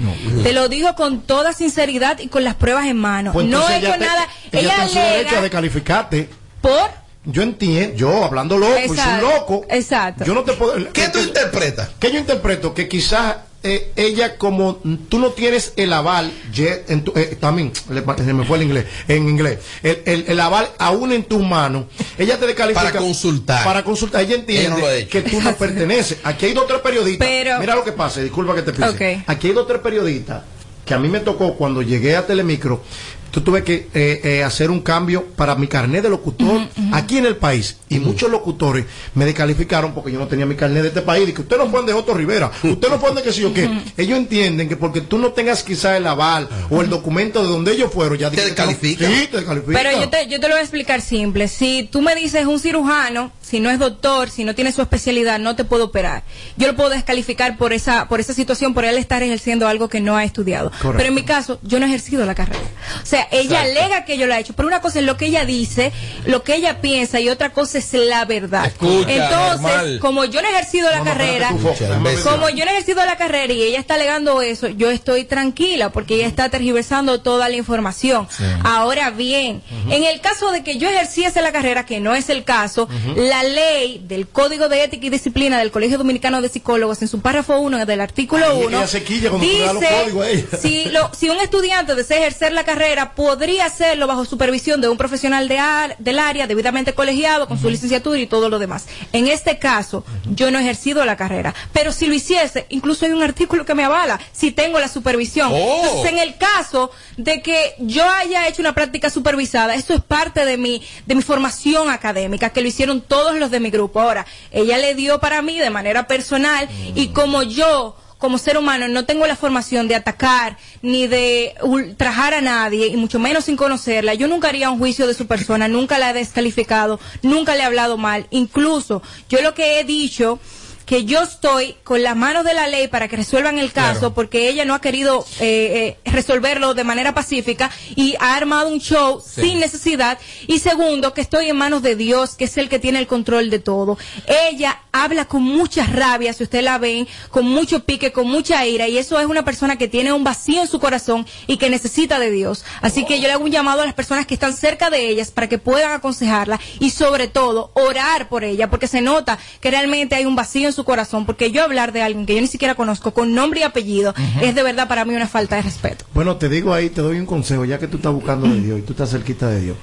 Speaker 25: Te lo digo con toda sinceridad y con las pruebas en mano.
Speaker 1: Pues
Speaker 25: no he hecho
Speaker 1: te-
Speaker 25: nada.
Speaker 1: ella
Speaker 25: Ella
Speaker 1: tiene su derecho a
Speaker 25: alega
Speaker 1: descalificarte.
Speaker 25: por
Speaker 1: Yo entiendo, yo hablando loco, y soy
Speaker 25: Exacto,
Speaker 1: loco.
Speaker 25: exacto.
Speaker 1: Yo no te puedo.
Speaker 3: ¿qué tú interpretas?
Speaker 1: ¿Qué yo interpreto? Que quizás eh, ella, como tú no tienes el aval, ye- en tu- eh, también, le se me fue el inglés, en inglés, el, el- el aval aún en tus manos, ella te descalifica.
Speaker 3: Para consultar.
Speaker 1: Para consultar. Ella
Speaker 3: Ella
Speaker 1: entiende
Speaker 3: no
Speaker 1: que tú no perteneces. Aquí hay dos o tres periodistas.
Speaker 25: Pero-
Speaker 1: Mira lo que pasa, disculpa que te pise. Aquí hay dos o tres periodistas que a mí me tocó cuando llegué a Telemicro. Tú tuve que eh, eh, hacer un cambio para mi carnet de locutor aquí en el país. Y muchos locutores me descalificaron porque yo no tenía mi carnet de este país. Y que usted no puede de Otto Rivera, usted no puede de que sí o qué. Ellos entienden que porque tú no tengas quizás el aval o el documento de donde ellos fueron, ya
Speaker 3: Te descalifican.
Speaker 1: Sí, te descalifican.
Speaker 25: Pero yo te, yo te lo voy a explicar simple. Si tú me dices un cirujano, si no es doctor, si no tiene su especialidad, no te puedo operar. Yo lo puedo descalificar por esa, por esa situación, por él estar ejerciendo algo que no ha estudiado.
Speaker 1: Correcto.
Speaker 25: Pero en mi caso, yo no he ejercido la carrera. O sea, ella alega que yo lo he hecho, pero una cosa es lo que ella dice, lo que ella piensa y otra cosa es la verdad.
Speaker 5: Escucha,
Speaker 25: Entonces,
Speaker 5: normal.
Speaker 25: como yo no he ejercido la
Speaker 1: No,
Speaker 25: carrera, como yo no he ejercido la carrera y ella está alegando eso, yo estoy tranquila porque ella está tergiversando toda la información. Ahora bien, en el caso de que yo ejerciese la carrera, que no es el caso, la ley del Código de Ética y Disciplina del Colegio Dominicano de Psicólogos, en su párrafo 1 del artículo
Speaker 1: Ay,
Speaker 25: 1,
Speaker 1: ella se quilla cuando tú le das los
Speaker 25: dice lo- si un estudiante desea ejercer la carrera, podría hacerlo bajo supervisión de un profesional de ar- del área debidamente colegiado con su licenciatura y todo lo demás. En este caso, yo no he ejercido la carrera, pero si lo hiciese, incluso hay un artículo que me avala, si tengo la supervisión.
Speaker 3: Oh.
Speaker 25: Entonces, en el caso de que yo haya hecho una práctica supervisada, eso es parte de mi, de mi formación académica, que lo hicieron todos los de mi grupo. Ahora, ella le dio para mí de manera personal y como yo como ser humano no tengo la formación de atacar ni de ultrajar a nadie y mucho menos sin conocerla. Yo nunca haría un juicio de su persona, nunca la he descalificado, nunca le he hablado mal. Incluso yo lo que he dicho que yo estoy con las manos de la ley para que resuelvan el caso porque ella no ha querido eh, eh, resolverlo de manera pacífica y ha armado un show sin necesidad. Y segundo que estoy en manos de Dios que es el que tiene el control de todo. Ella habla con mucha rabia si usted la ven con mucho pique con mucha ira y eso es una persona que tiene un vacío en su corazón y que necesita de Dios. Así que yo le hago un llamado a las personas que están cerca de ellas para que puedan aconsejarla y sobre todo orar por ella porque se nota que realmente hay un vacío en su corazón porque yo hablar de alguien que yo ni siquiera conozco con nombre y apellido es de verdad para mí una falta de respeto
Speaker 1: Bueno, te digo ahí, te doy un consejo, ya que tú estás buscando de Dios y tú estás cerquita de Dios.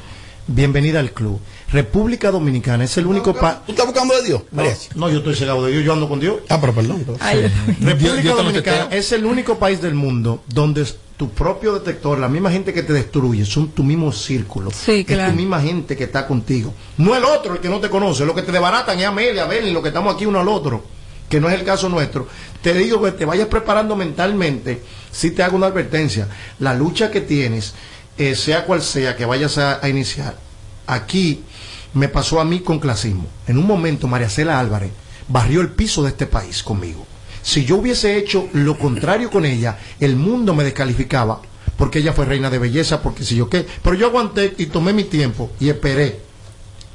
Speaker 1: Bienvenida al club. República Dominicana es el único país.
Speaker 3: ¿Tú estás buscando de Dios?
Speaker 1: No, no, yo estoy cegado de Dios, yo ando con Dios.
Speaker 3: Ah, pero perdón.
Speaker 1: República
Speaker 5: Dios
Speaker 1: Dominicana es el único país del mundo donde es tu propio detector, la misma gente que te destruye, son tu mismo círculo.
Speaker 25: Sí, claro.
Speaker 1: Es tu misma gente que está contigo. No el otro, el que no te conoce. Lo que te desbaratan es Amelia, Belén, lo que estamos aquí uno al otro. que no es el caso nuestro, te digo que te vayas preparando mentalmente, si te hago una advertencia, la lucha que tienes, eh, sea cual sea que vayas a, a iniciar, aquí me pasó a mí con clasismo. En un momento, María Cela Álvarez barrió el piso de este país conmigo. Si yo hubiese hecho lo contrario con ella, el mundo me descalificaba porque ella fue reina de belleza, porque si yo qué. Pero yo aguanté y tomé mi tiempo y esperé.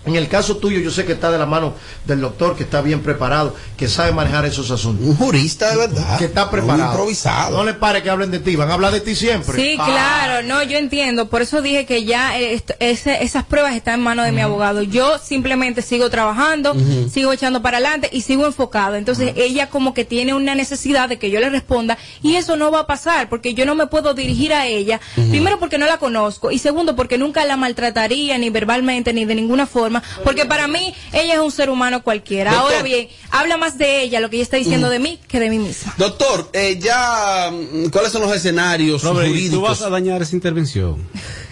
Speaker 1: En el caso tuyo, yo sé que está de la mano del doctor, que está bien preparado, que sabe manejar esos asuntos.
Speaker 3: Un jurista de verdad.
Speaker 1: Que está preparado.
Speaker 3: improvisado.
Speaker 1: No le pare que hablen de ti, van a hablar de ti siempre.
Speaker 25: Sí,
Speaker 1: Ah.
Speaker 25: claro, no, yo entiendo. Por eso dije que ya eh, esto- ese- esas pruebas están en manos de mi abogado. Yo simplemente sigo trabajando, sigo echando para adelante y sigo enfocado. Entonces ella como que tiene una necesidad de que yo le responda y eso no va a pasar porque yo no me puedo dirigir a ella. Primero porque no la conozco y segundo porque nunca la maltrataría ni verbalmente ni de ninguna forma. Porque para mí ella es un ser humano cualquiera.
Speaker 3: Doctor.
Speaker 25: Ahora bien, habla más de ella, lo que ella está diciendo de mí, que de mí misma.
Speaker 3: Doctor, eh, ya, mm, ¿cuáles son los escenarios
Speaker 26: Robert, ¿y
Speaker 3: jurídicos?
Speaker 26: tú vas a dañar esa intervención.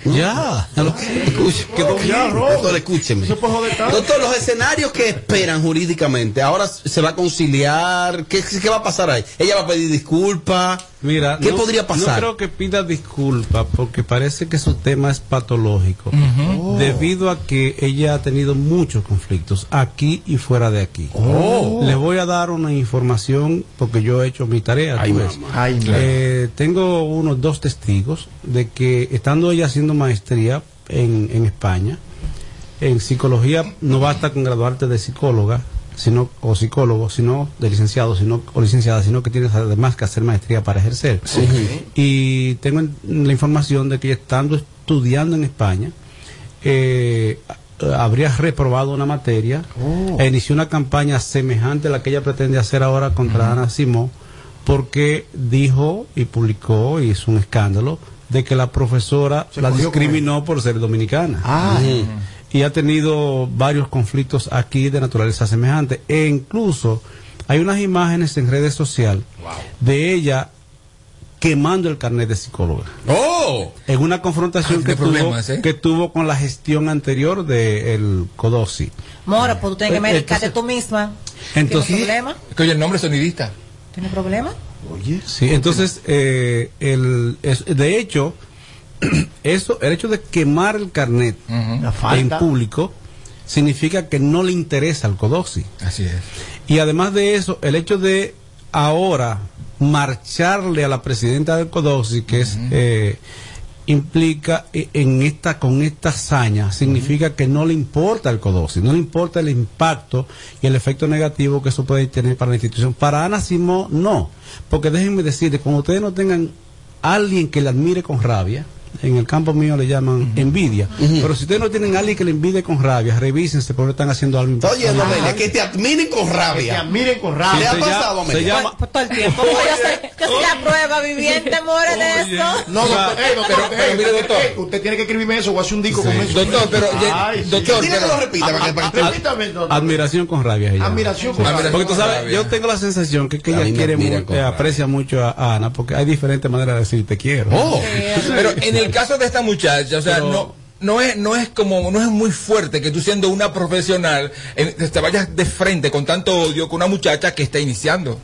Speaker 26: Ya.
Speaker 3: Doctor, escúcheme. Doctor, los escenarios que esperan jurídicamente, ahora se va a conciliar, ¿qué, qué va a pasar ahí? Ella va a pedir disculpas.
Speaker 26: Mira,
Speaker 3: ¿Qué
Speaker 26: no-
Speaker 3: podría pasar?
Speaker 26: No creo que pida disculpas porque parece que su tema es patológico.
Speaker 3: Ujú.
Speaker 26: Debido a que ella ha tenido muchos conflictos aquí y fuera de aquí.
Speaker 3: Oh.
Speaker 26: Les voy a dar una información porque yo he hecho mi tarea.
Speaker 3: Ay. Ay.
Speaker 26: Eh, tengo unos dos testigos de que estando ella haciendo maestría en, en España, en psicología no basta con graduarte de psicóloga sino o psicólogo sino de licenciado sino o licenciada sino que tienes además que hacer maestría para ejercer. Y tengo en- la información de que estando estudiando en España eh, habría reprobado una materia e inició una campaña semejante a la que ella pretende hacer ahora contra Ana Simón porque dijo y publicó y es un escándalo de que la profesora
Speaker 1: Se
Speaker 26: la discriminó por ser dominicana
Speaker 1: Ah.
Speaker 26: Y ha tenido varios conflictos aquí de naturaleza semejante e incluso hay unas imágenes en redes sociales de ella quemando el carnet de psicóloga
Speaker 3: ¡Oh!
Speaker 26: en una confrontación
Speaker 5: Ah,
Speaker 26: que,
Speaker 5: tiene
Speaker 26: tuvo,
Speaker 5: ¿eh?
Speaker 26: que tuvo con la gestión anterior del CODOSI.
Speaker 4: Mora, pues tú tienes que
Speaker 26: Eh,
Speaker 4: medicarte
Speaker 26: entonces-
Speaker 4: tú misma.
Speaker 26: Entonces-
Speaker 4: ¿Tienes problema?
Speaker 5: Es que oye el nombre es sonidista.
Speaker 4: ¿Tienes problema?
Speaker 26: Sí, entonces, eh, el, es- de hecho, eso, el hecho de quemar el carnet en público significa que no le interesa al CODOSI.
Speaker 5: Así es.
Speaker 26: Y además de eso, el hecho de ahora marcharle a la presidenta del CODOSI, que es eh, implica eh, en esta con esta hazaña significa que no le importa el CODOSI, no le importa el impacto y el efecto negativo que eso puede tener para la institución. Para Ana Simón no, porque déjenme decirles, cuando ustedes no tengan alguien que le admire con rabia, en el campo mío le llaman envidia, pero si ustedes no tienen a alguien que le envidie con rabia, revísense porque están haciendo algo
Speaker 3: Oye,
Speaker 26: importante.
Speaker 3: Noelia, que te admiren con rabia.
Speaker 1: Que te admiren con
Speaker 3: ¿Le
Speaker 1: rabia.
Speaker 3: ha
Speaker 26: Se
Speaker 3: pasado,
Speaker 26: llama- se llama-
Speaker 4: Pues todo el tiempo. Yo soy, yo soy la prueba viviente, more de eso.
Speaker 1: No, doctor, eh, doctor,
Speaker 5: Pero-
Speaker 1: eh,
Speaker 5: pero mire, doctor.
Speaker 1: eh, usted tiene que escribirme eso o hacer un disco con eso.
Speaker 5: Doctor, pero,
Speaker 1: Ay, sí.
Speaker 5: doctor,
Speaker 3: Dile que lo repita. para que- para que-
Speaker 1: Repítame, doctor.
Speaker 26: Admiración con rabia. ella.
Speaker 1: Admiración con rabia.
Speaker 26: Porque tú sabes, yo tengo la sensación que, ella quiere
Speaker 3: admiran
Speaker 26: mu-
Speaker 3: con
Speaker 26: eh,
Speaker 3: rabia.
Speaker 26: aprecia mucho a, a Ana, porque hay diferentes maneras de decir te quiero.
Speaker 3: Oh.
Speaker 5: Pero en el caso de esta muchacha, o sea,
Speaker 26: Pero-
Speaker 5: no no es no es como no es muy fuerte que tú siendo una profesional eh, te vayas de frente con tanto odio con una muchacha que está iniciando.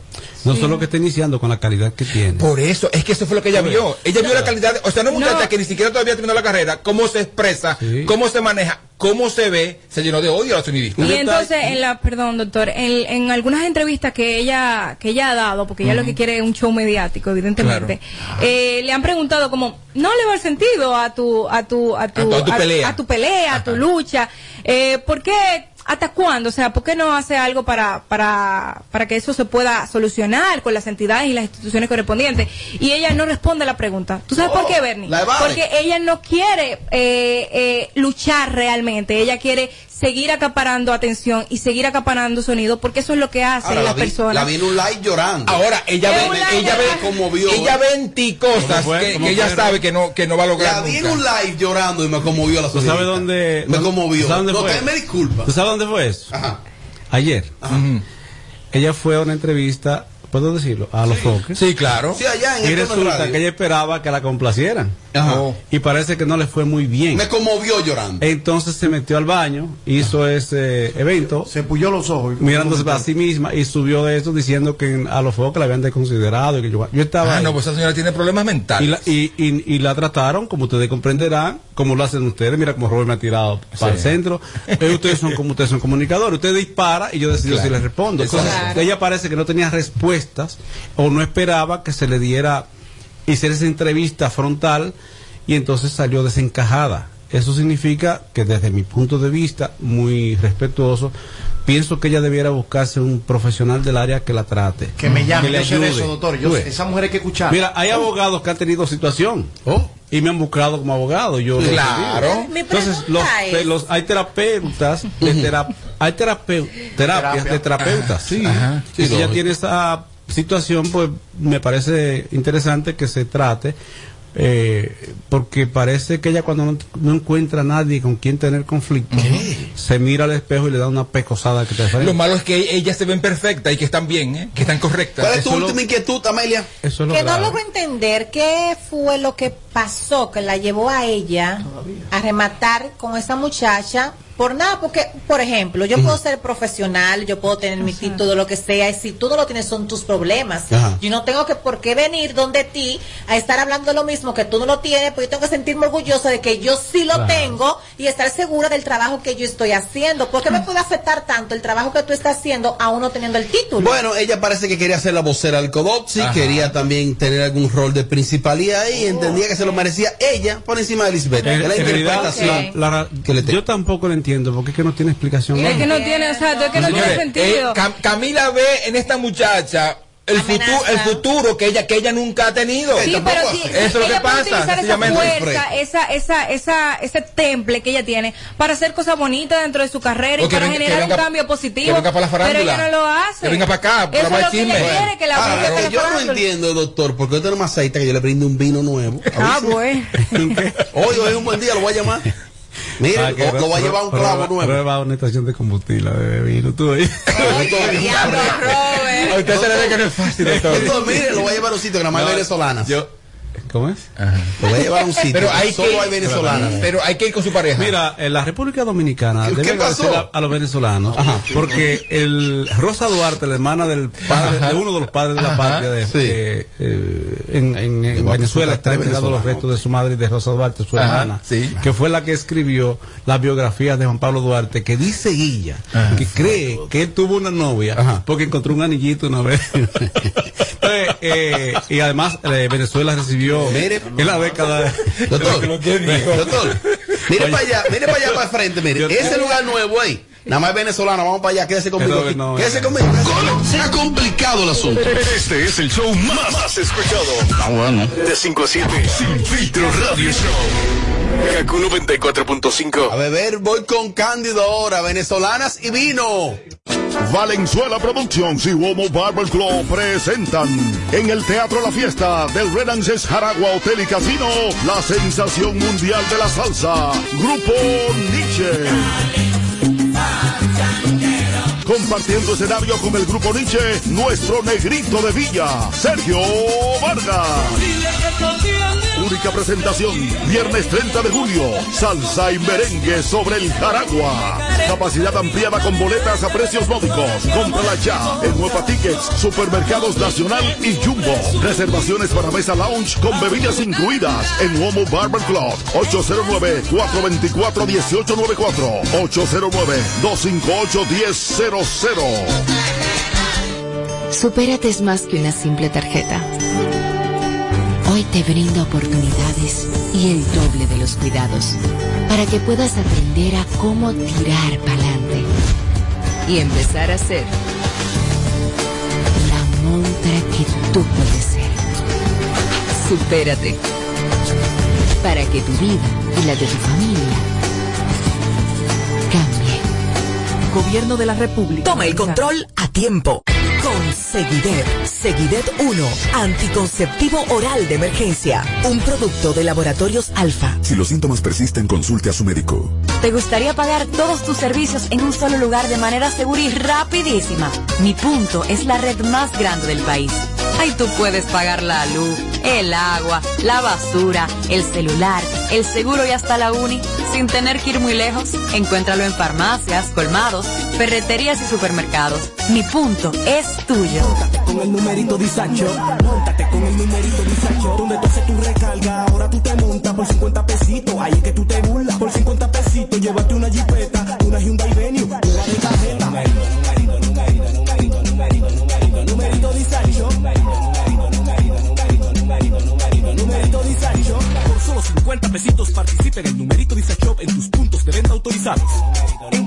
Speaker 26: No solo que está iniciando con la calidad que tiene.
Speaker 5: Por eso, es que eso fue lo que ella vio. Ella vio la calidad, de- o sea, una muchacha
Speaker 25: No.
Speaker 5: que ni siquiera todavía terminó la carrera, cómo se expresa,
Speaker 26: Sí.
Speaker 5: cómo se maneja, cómo se ve, se llenó de odio a la sonidista.
Speaker 25: Y entonces, en la, perdón, doctor, en, en algunas entrevistas que ella que ella ha dado, porque ella lo que quiere es un show mediático, evidentemente, eh, le han preguntado como, no le va el sentido a tu a tu a tu,
Speaker 5: A tu- a tu pelea.
Speaker 25: a tu pelea, a tu lucha, eh, ¿por qué? ¿Hasta cuándo? O sea, ¿por qué no hace algo para, para, para que eso se pueda solucionar con las entidades y las instituciones correspondientes? Y ella no responde a la pregunta. ¿Tú sabes por qué, Bernie? Porque ella no quiere eh, eh, luchar realmente. Ella quiere seguir acaparando atención y seguir acaparando sonido porque eso es lo que
Speaker 3: la
Speaker 25: las
Speaker 3: vi,
Speaker 25: personas.
Speaker 3: la vi en un live llorando.
Speaker 5: Ahora, ella ve, ella ve,
Speaker 3: como vio.
Speaker 5: ella ve en ti cosas
Speaker 26: ¿Cómo fue?
Speaker 5: que,
Speaker 26: ¿Cómo
Speaker 5: que ella sabe que no, que no va a lograr
Speaker 3: La vi en un live llorando y me conmovió la
Speaker 26: ¿Tú
Speaker 3: sonidista.
Speaker 26: sabes dónde?
Speaker 3: Me conmovió.
Speaker 26: ¿Tú sabes dónde
Speaker 3: No,
Speaker 26: fue?
Speaker 3: usted me disculpa.
Speaker 26: ¿Tú sabes dónde fue eso?
Speaker 3: Ajá.
Speaker 26: Ayer.
Speaker 5: Ujú.
Speaker 26: Ella fue a una entrevista ¿puedo decirlo? A los foques.
Speaker 5: Sí, claro.
Speaker 3: Sí, allá en
Speaker 26: Y resulta
Speaker 3: radio.
Speaker 26: que ella esperaba que la complacieran.
Speaker 3: Ajá.
Speaker 26: Y parece que no le fue muy bien.
Speaker 3: Me conmovió llorando.
Speaker 26: Entonces se metió al baño, hizo ese evento.
Speaker 1: Se puyó los ojos.
Speaker 26: Mirándose a sí misma y subió de eso diciendo que a los foques la habían desconsiderado. Y que yo, yo estaba.
Speaker 5: Ah,
Speaker 26: ahí.
Speaker 5: no, pues esa señora tiene problemas
Speaker 26: y,
Speaker 5: mentales.
Speaker 26: la, y, y- y la trataron, como ustedes comprenderán, como lo hacen ustedes. Mira como Robert me ha tirado para el centro. Eh, ustedes son como ustedes son comunicadores. Usted dispara y yo decido
Speaker 3: Claro.
Speaker 26: si le respondo. Entonces, ella parece que no tenía respuestas o no esperaba que se le diera hiciera esa entrevista frontal y entonces salió desencajada. Eso significa que desde mi punto de vista, muy respetuoso, pienso que ella debiera buscarse un profesional del área que la trate.
Speaker 1: Que me llame,
Speaker 26: le
Speaker 1: yo sé de
Speaker 26: ayude.
Speaker 1: eso, doctor. Yo,
Speaker 26: ves.
Speaker 1: esa mujer hay que escuchar.
Speaker 26: Mira, hay abogados que han tenido situación
Speaker 3: Oh.
Speaker 26: y me han buscado como abogado. Yo
Speaker 5: Claro.
Speaker 26: Entonces, los, los- hay terapeutas, de hay terapeu- terapias de terapeutas. Sí.
Speaker 3: Ajá. Sí,
Speaker 26: y si ella
Speaker 3: lógico.
Speaker 26: tiene esa situación, pues me parece interesante que se trate. eh, porque parece que ella cuando no, no encuentra a nadie con quien tener conflicto, se mira al espejo y le da una pecosada que te
Speaker 5: Lo
Speaker 26: frena.
Speaker 5: malo es que ellas se ven perfectas y que están bien, ¿eh? que están correctas.
Speaker 3: ¿Cuál es tu
Speaker 26: Eso lo-
Speaker 3: última inquietud, Amelia?
Speaker 26: Eso es lo
Speaker 4: Que no
Speaker 26: grave.
Speaker 4: logro entender qué fue lo que pasó que la llevó a ella a rematar con esa muchacha por nada, porque, por ejemplo, yo puedo ser profesional, yo puedo tener mi título, lo que sea, y si tú no lo tienes son tus problemas.
Speaker 3: Ajá.
Speaker 4: Yo no tengo que por qué venir donde ti a estar hablando lo mismo que tú no lo tienes, pues yo tengo que sentirme orgullosa de que yo sí lo
Speaker 26: Claro.
Speaker 4: tengo y estar segura del trabajo que yo estoy haciendo. ¿Por qué me puede afectar tanto el trabajo que tú estás haciendo a uno teniendo el título?
Speaker 3: Bueno, ella parece que quería ser la vocera del
Speaker 5: Ajá.
Speaker 3: quería también tener algún rol de principalidad ahí, y entendía que se lo merecía ella por encima de Lisbeth.
Speaker 26: En-
Speaker 3: la interpretación.
Speaker 26: la- la-
Speaker 3: que le
Speaker 26: yo tampoco lo entiendo porque es que no tiene explicación.
Speaker 25: Es que no tiene, o sea, es que no tiene
Speaker 5: Señores,
Speaker 25: sentido.
Speaker 5: eh, Cam- Camila ve en esta muchacha el futuro, el futuro que ella que ella nunca ha tenido.
Speaker 25: Sí, pero sí,
Speaker 5: Eso es lo que pasa,
Speaker 25: esa fuerza, esa, esa, esa, ese temple que ella tiene para hacer cosas bonitas dentro de su carrera y para
Speaker 5: venga-
Speaker 25: generar
Speaker 5: venga-
Speaker 25: un cambio positivo.
Speaker 5: que venga para la
Speaker 25: pero ella no lo hace.
Speaker 5: Que venga para acá, para
Speaker 25: Eso es
Speaker 5: más
Speaker 25: lo que quiere, que la para la
Speaker 3: yo no entiendo, doctor, porque usted no me aceita que yo le brinde un vino nuevo.
Speaker 25: Ah, bueno.
Speaker 3: Hoy, hoy es un buen día, lo voy a llamar. Mire,
Speaker 26: Ah, que
Speaker 3: o- lo voy a llevar un clavo nuevo.
Speaker 26: Prueba una estación de combustible de vino, tú ahí.
Speaker 5: A usted se le ve que no es fácil. Doctor,
Speaker 3: mire, lo voy a llevar a un sitio que más hay
Speaker 5: No,
Speaker 3: venezolanas.
Speaker 5: yo-
Speaker 26: ¿Cómo es?
Speaker 3: Lo voy a llevar a un sitio.
Speaker 5: Pero
Speaker 3: que
Speaker 5: hay
Speaker 3: solo
Speaker 5: que,
Speaker 3: hay venezolanas.
Speaker 5: pero hay que ir con su pareja.
Speaker 26: Mira, en la República Dominicana
Speaker 3: ¿Qué-
Speaker 26: debe
Speaker 3: qué pasó?
Speaker 26: agradecer a, a los venezolanos porque el Rosa Duarte, la hermana del padre, de uno de los padres de la
Speaker 5: Ajá,
Speaker 26: patria de,
Speaker 3: sí.
Speaker 26: eh, eh, en, Venezuela está entregando los restos de su madre y de Rosa Duarte, su
Speaker 5: Ajá,
Speaker 26: hermana,
Speaker 5: sí.
Speaker 26: que fue la que escribió la biografía de Juan Pablo Duarte, que dice ella que cree que él tuvo una novia
Speaker 3: Ajá.
Speaker 26: porque encontró un anillito una vez. Entonces, eh, y además eh, Venezuela recibió
Speaker 3: Mire.
Speaker 26: en la década de,
Speaker 3: Doctor, doctor, mire para allá, mire para allá para frente, mire. Ese lugar nuevo ahí, nada más es venezolano, vamos para allá, quédese conmigo. Aquí.
Speaker 26: no,
Speaker 3: Quédese
Speaker 26: no.
Speaker 3: conmigo.
Speaker 28: Se ha complicado el asunto.
Speaker 10: Este es el show más, más escuchado.
Speaker 28: Ah, bueno.
Speaker 10: De 5 a 7. Sin filtro radio show. Kaku 94.5.
Speaker 3: A beber, voy con Cándido ahora, venezolanas y vino.
Speaker 10: Valenzuela Productions y Womo Barber Club presentan en el Teatro La Fiesta del Renances Jaragua Hotel y Casino la sensación mundial de la salsa, Grupo Nietzsche. Compartiendo escenario con el Grupo Nietzsche, nuestro negrito de Villa, Sergio Vargas. Presentación, viernes 30 de julio, salsa y merengue sobre el Jaragua. Capacidad ampliada con boletas a precios módicos. Cómprala ya en Huepa Tickets, Supermercados Nacional y Jumbo. Reservaciones para mesa lounge con bebidas incluidas en Homo Barber Club. 809-424-1894. 809-258-1000.
Speaker 14: Supérate es más que una simple tarjeta. Hoy te brinda oportunidades y el doble de los cuidados para que puedas aprender a cómo tirar para adelante y empezar a ser la montra que tú puedes ser. Supérate para que tu vida y la de tu familia cambie.
Speaker 16: Gobierno de la República. Toma el control a tiempo. Con Seguidet. Seguidet 1, anticonceptivo oral de emergencia. Un producto de laboratorios Alfa.
Speaker 17: Si los síntomas persisten, consulte a su médico.
Speaker 18: ¿Te gustaría pagar todos tus servicios en un solo lugar de manera segura y rapidísima? Mi punto es la red más grande del país. Ahí tú puedes pagar la luz, el agua, la basura, el celular, el seguro y hasta la uni sin tener que ir muy lejos. Encuéntralo en farmacias, colmados, ferreterías y supermercados. Mi punto es tuyo.
Speaker 15: Con el numerito disacho, montate con el numerito disacho. Donde tú haces tu recarga, ahora tú te montas por 50 pesitos. Ahí es que tú te burlas. Por 50 pesitos, llévate una jipeta, una Hyundai Venue, una de cajeta. Numerito, numerito, numerito, numerito, numerito, numerito, numerito. Por solo 50 pesitos participa en el numerito disacho en tus puntos de venta autorizados.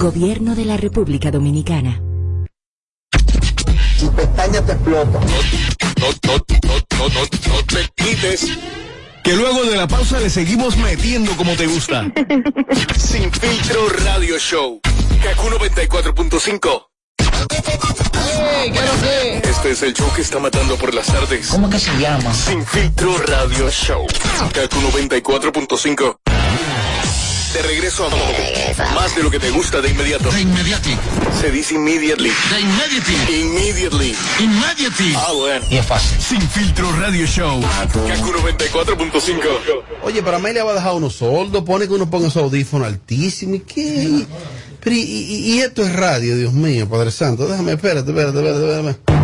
Speaker 14: Gobierno de la República Dominicana.
Speaker 27: Tu pestaña te explota.
Speaker 8: No, no, no, no, no, no te quites. Que luego de la pausa le seguimos metiendo como te gusta. Sin filtro radio show. Kaku 94.5. Este es el show que está matando por las tardes.
Speaker 27: ¿Cómo que se llama?
Speaker 8: Sin filtro radio show. Kaku 94.5. De regreso a más de lo que te gusta de inmediato. De
Speaker 27: inmediati.
Speaker 8: Se dice immediately.
Speaker 27: De inmediati.
Speaker 8: Immediately.
Speaker 27: Immediately.
Speaker 8: Ah, bueno.
Speaker 27: Y es fácil.
Speaker 8: Sin filtro radio show. Kaku 94.5.
Speaker 3: Oye, pero Amelia va a dejar unos soldos, pone que uno ponga su audífono altísimo. ¿Y qué? Pero, y, y- y esto es radio, Dios mío, Padre Santo. Déjame, espérate, espérate, espérate. espérate.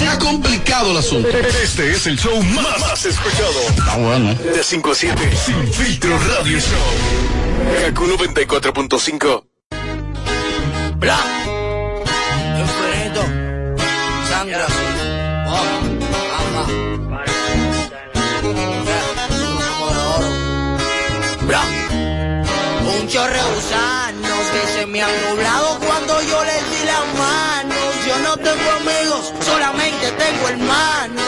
Speaker 28: Se ha complicado el asunto.
Speaker 8: Este es el show más, más escuchado.
Speaker 28: Ah, bueno.
Speaker 8: De 5 a 7. Sin filtro radio show. Kaku 94.5.
Speaker 27: Bla. Oh, amba. Bla. Un chorre gusanos que se me han nublado tengo amigos, solamente tengo hermanos.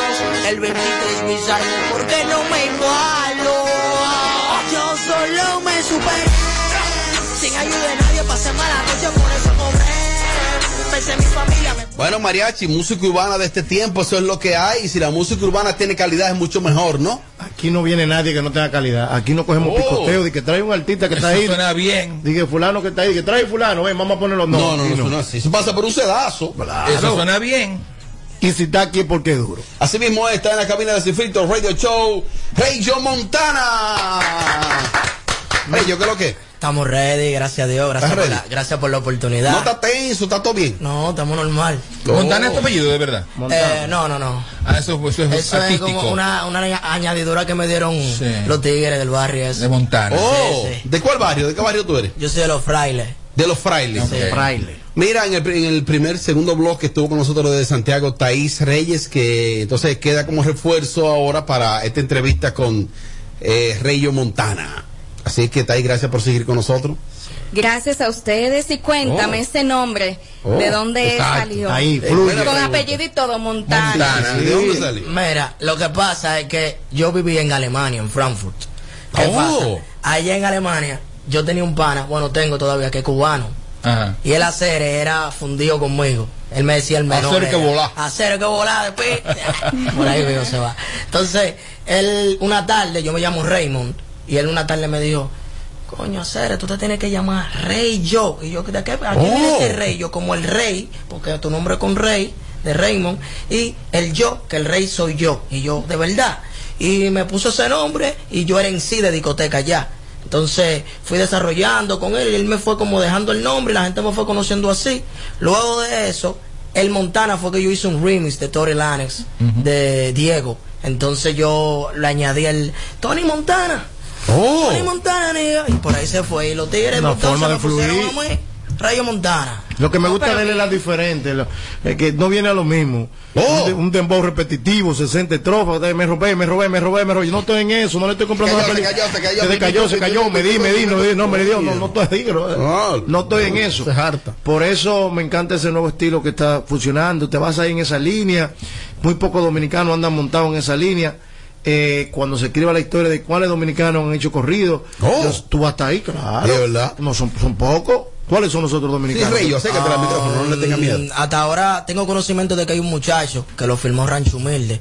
Speaker 27: El 23 mis años porque no me igualo. Yo solo me superé. Sin ayuda de nadie pasé mala noche. Pensé en mi familia, me
Speaker 3: Bueno, mariachi, música urbana de este tiempo, eso es lo que hay. Y si la música urbana tiene calidad, es mucho mejor, ¿no?
Speaker 1: Aquí no viene nadie que no tenga calidad. Aquí no cogemos
Speaker 3: Oh.
Speaker 1: picoteo de que trae un artista que está
Speaker 5: Eso
Speaker 1: ahí.
Speaker 5: suena bien.
Speaker 1: Dije fulano que está ahí, que trae fulano, ven, vamos a poner los
Speaker 3: No,
Speaker 1: nombres.
Speaker 3: no, no, no es así. Eso pasa por un sedazo.
Speaker 5: Eso suena bien.
Speaker 1: Y si está aquí es porque es duro.
Speaker 3: Así mismo está en la cabina de Filtro Radio Show, Rey Joe Montana. Rey, ¿yo qué es lo que?
Speaker 27: Estamos ready, gracias a Dios, gracias,
Speaker 3: ¿Estás
Speaker 27: por la, gracias por la oportunidad.
Speaker 3: No está tenso, está todo bien.
Speaker 27: No, estamos normal.
Speaker 5: Montana es tu apellido, de verdad.
Speaker 27: Eh, no, no, no.
Speaker 5: Ah, eso, eso es
Speaker 27: Eso es como una, una aña- añadidura que me dieron los tigres del barrio.
Speaker 5: De Montana.
Speaker 3: Oh,
Speaker 27: Sí, sí.
Speaker 3: ¿de cuál barrio? ¿De qué barrio tú eres?
Speaker 27: Yo soy de los frailes.
Speaker 3: De los frailes.
Speaker 27: Sí.
Speaker 1: Fraile.
Speaker 3: Mira, en el, pri- en el primer, segundo blog que estuvo con nosotros de Santiago, Thaís Reyes, que entonces queda como refuerzo ahora para esta entrevista con eh, Reyo Montana. Así que, Thaís, gracias por seguir con nosotros.
Speaker 25: Gracias a ustedes y cuéntame
Speaker 3: Oh.
Speaker 25: ese nombre,
Speaker 3: Oh,
Speaker 25: ¿de dónde
Speaker 3: exacto.
Speaker 25: salió?
Speaker 1: Ahí, fluye.
Speaker 25: Con apellido y todo, Montana.
Speaker 5: Montana.
Speaker 3: ¿De dónde salió?
Speaker 27: Mira, lo que pasa es que yo viví en Alemania, en Frankfurt. ¿Qué
Speaker 3: Oh.
Speaker 27: pasa? Allá en Alemania, yo tenía un pana, bueno, tengo todavía, que es cubano.
Speaker 5: Ajá.
Speaker 27: Y el hacer era fundido conmigo. Él me decía el menor.
Speaker 5: Hacer que volar.
Speaker 27: Hacer que volar, después. Por ahí veo se va. Entonces, él, una tarde, yo me llamo Raymond. Y él una tarde me dijo, coño, hacer, tú te tienes que llamar Rey Yo. Y yo, ¿de qué? ¿A qué
Speaker 3: Oh.
Speaker 27: viene ese rey? Yo como el rey, porque tu nombre es con rey, de Raymond. Y el yo, que el rey soy yo. Y yo, de verdad. Y me puso ese nombre y yo era en sí de discoteca ya. Entonces fui desarrollando con él y él me fue como dejando el nombre y la gente me fue conociendo así. Luego de eso, el Montana fue que yo hice un remix de Tory Lanez de Diego. Entonces yo le añadí el Tony Montana.
Speaker 3: Oh.
Speaker 27: Tony Montana, nigga. Y por ahí se fue. Y los tigres
Speaker 1: Una
Speaker 27: entonces
Speaker 1: forma de fluir.
Speaker 27: Rayo Montana.
Speaker 1: Lo que me gusta de él es la diferente, lo- es que no viene a lo mismo.
Speaker 3: Oh.
Speaker 1: Un, de- un dembow repetitivo, 60 estrofas, de, me robé, me robé, me robé, me robé. Yo no estoy en eso, no le estoy comprando
Speaker 3: Se
Speaker 1: una
Speaker 3: cayó,
Speaker 1: peli-
Speaker 3: se cayó, se cayó.
Speaker 1: Se cayó, se cayó, me di, me di, no, no me dio, no, no estoy ahí, no, no estoy en eso. Por eso me encanta ese nuevo estilo que está funcionando. Te vas ahí en esa línea. Muy pocos dominicanos andan montados en esa línea. Eh, cuando se escriba la historia de cuáles dominicanos han hecho corrido, yo- tú vas hasta ahí, claro.
Speaker 3: De verdad.
Speaker 1: No son, son pocos. ¿Cuáles son los otros dominicanos?
Speaker 27: Mm, Hasta ahora tengo conocimiento de que hay un muchacho que lo filmó Rancho Humilde.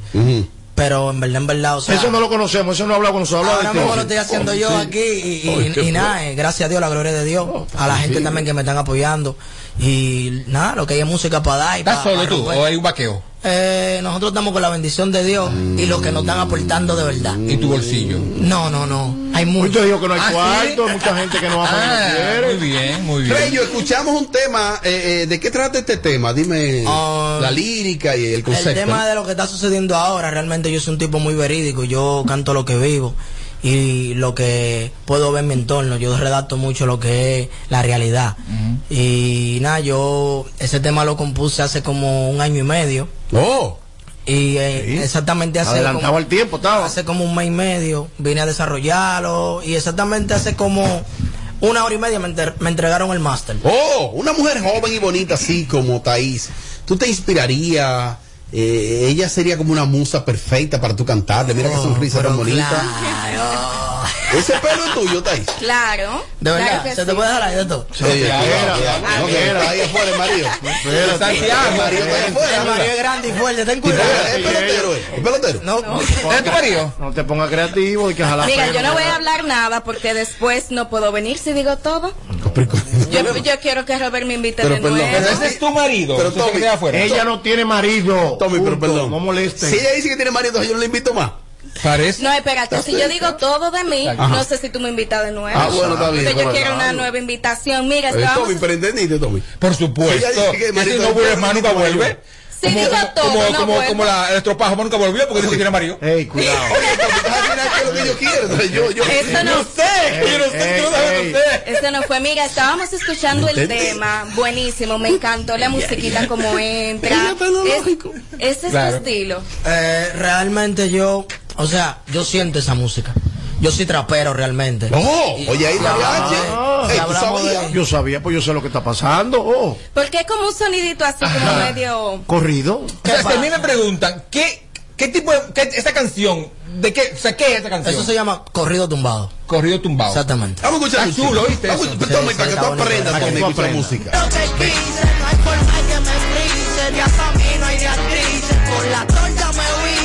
Speaker 27: Pero en verdad, en verdad, o sea.
Speaker 1: eso no lo conocemos, eso no habla con nosotros.
Speaker 27: Ahora mismo lo estoy haciendo yo
Speaker 1: Sí.
Speaker 27: aquí y, y nada, eh, gracias a Dios, la gloria de Dios, a la gente
Speaker 5: sí.
Speaker 27: también que me están apoyando y nada, lo que hay es música para dar. y
Speaker 5: ¿Estás
Speaker 27: pa-
Speaker 5: solo
Speaker 27: pa
Speaker 5: tú
Speaker 27: romper.
Speaker 5: o hay un vaqueo?
Speaker 27: Eh, nosotros estamos con la bendición de Dios y los que nos están aportando de verdad.
Speaker 5: ¿Y tu bolsillo?
Speaker 27: No, no, no, hay mucho.
Speaker 1: Yo digo que no hay
Speaker 5: Ah,
Speaker 1: cuarto, hay mucha gente que no va a
Speaker 5: Ah,
Speaker 1: poner
Speaker 5: muy bien, muy bien.
Speaker 3: Rayo, escuchamos un tema. eh, eh, ¿De qué trata este tema? Dime la lírica y el concepto.
Speaker 27: El tema de lo que está sucediendo ahora, realmente yo soy un tipo muy verídico, yo canto lo que vivo y lo que puedo ver en mi entorno, yo redacto mucho lo que es la realidad. Y nada, yo ese tema lo compuse hace como un año y medio.
Speaker 3: Oh.
Speaker 27: Y eh, exactamente hace
Speaker 1: Adelantado
Speaker 27: como,
Speaker 1: al tiempo, estaba.
Speaker 27: hace como un mes y medio vine a desarrollarlo y exactamente hace como una hora y media me, enter- me entregaron el máster.
Speaker 3: Oh, una mujer joven y bonita así como Thaís. ¿Tú te inspirarías? Eh, ella sería como una musa perfecta para tu cantarle. Mira qué sonrisa tan bonita. Ese pelo es tuyo, Thaís.
Speaker 25: Claro.
Speaker 27: De verdad,
Speaker 25: claro
Speaker 27: se te
Speaker 25: sí.
Speaker 27: puede dejar ahí de todo.
Speaker 3: Sí, ya. No, que está ahí afuera, marido.
Speaker 27: Espérate.
Speaker 3: Santiago. El marido está ahí afuera.
Speaker 27: El marido es grande y fuerte, ten cuidado.
Speaker 3: ¿Es pelotero? eh? ¿Es pelotero?
Speaker 27: No.
Speaker 1: ¿Es tu marido? No te pongas creativo y que jalar
Speaker 25: Mira, yo no voy a hablar nada porque después no puedo venir si digo todo. Yo, yo quiero que Robert me invite
Speaker 3: Pero
Speaker 25: de
Speaker 3: perdón,
Speaker 25: nuevo.
Speaker 3: ese es
Speaker 5: tu marido.
Speaker 3: Pero Tommy,
Speaker 5: queda afuera.
Speaker 1: Ella no tiene marido.
Speaker 3: Tommy, pero perdón.
Speaker 1: No molesten.
Speaker 3: Si ella dice que tiene marido, yo no le invito más.
Speaker 5: Parece.
Speaker 25: No, espérate, si yo digo todo de mí,
Speaker 3: Ajá.
Speaker 25: no sé si tú me invitas de nuevo.
Speaker 3: Ah, bueno, está bien,
Speaker 25: Entonces yo quiero una nueva invitación. Mira,
Speaker 3: Eh,
Speaker 25: estábamos...
Speaker 3: Tommy, pero entendiste, Tommy.
Speaker 5: Por supuesto.
Speaker 3: Que
Speaker 5: si no
Speaker 3: es
Speaker 5: vuelve
Speaker 3: bueno,
Speaker 5: más, nunca
Speaker 3: marido.
Speaker 5: vuelve.
Speaker 25: Si digo todo,
Speaker 5: como,
Speaker 25: no
Speaker 5: como, como la, el estropajo nunca volvió porque dijo que tiene marido.
Speaker 1: Ey, cuidado.
Speaker 3: ¿Qué es lo que yo
Speaker 25: Eso no-
Speaker 5: sé, yo no sé, no.
Speaker 25: Eso fue, mira, estábamos escuchando el tema, buenísimo, me encantó la musiquita como entra. Es, ese es
Speaker 27: Claro.
Speaker 25: tu estilo.
Speaker 27: Eh, realmente yo, o sea, yo siento esa música. Yo soy trapero realmente.
Speaker 3: Oh, oye, ahí la H.
Speaker 1: Yo sabía, pues yo sé lo que está pasando. Oh,
Speaker 25: Porque es como un sonidito así como medio...
Speaker 1: corrido.
Speaker 5: O sea, si a mí me preguntan, ¿qué, qué tipo de. Qué, esta canción? ¿De qué? O sea, ¿qué es esta canción?
Speaker 27: Eso se llama corrido tumbado.
Speaker 5: Corrido tumbado.
Speaker 27: Exactamente.
Speaker 3: Vamos a escuchar
Speaker 5: Está chulo, ¿viste?
Speaker 3: Vamos? Tommy, para que tú aprendas,
Speaker 1: Para que
Speaker 3: Tommy,
Speaker 1: tú
Speaker 3: escucha
Speaker 1: aprendas.
Speaker 3: música.
Speaker 20: Lo que quise, no hay forma que me frise. Ya mí no hay reactrices. Con la torta me huiste,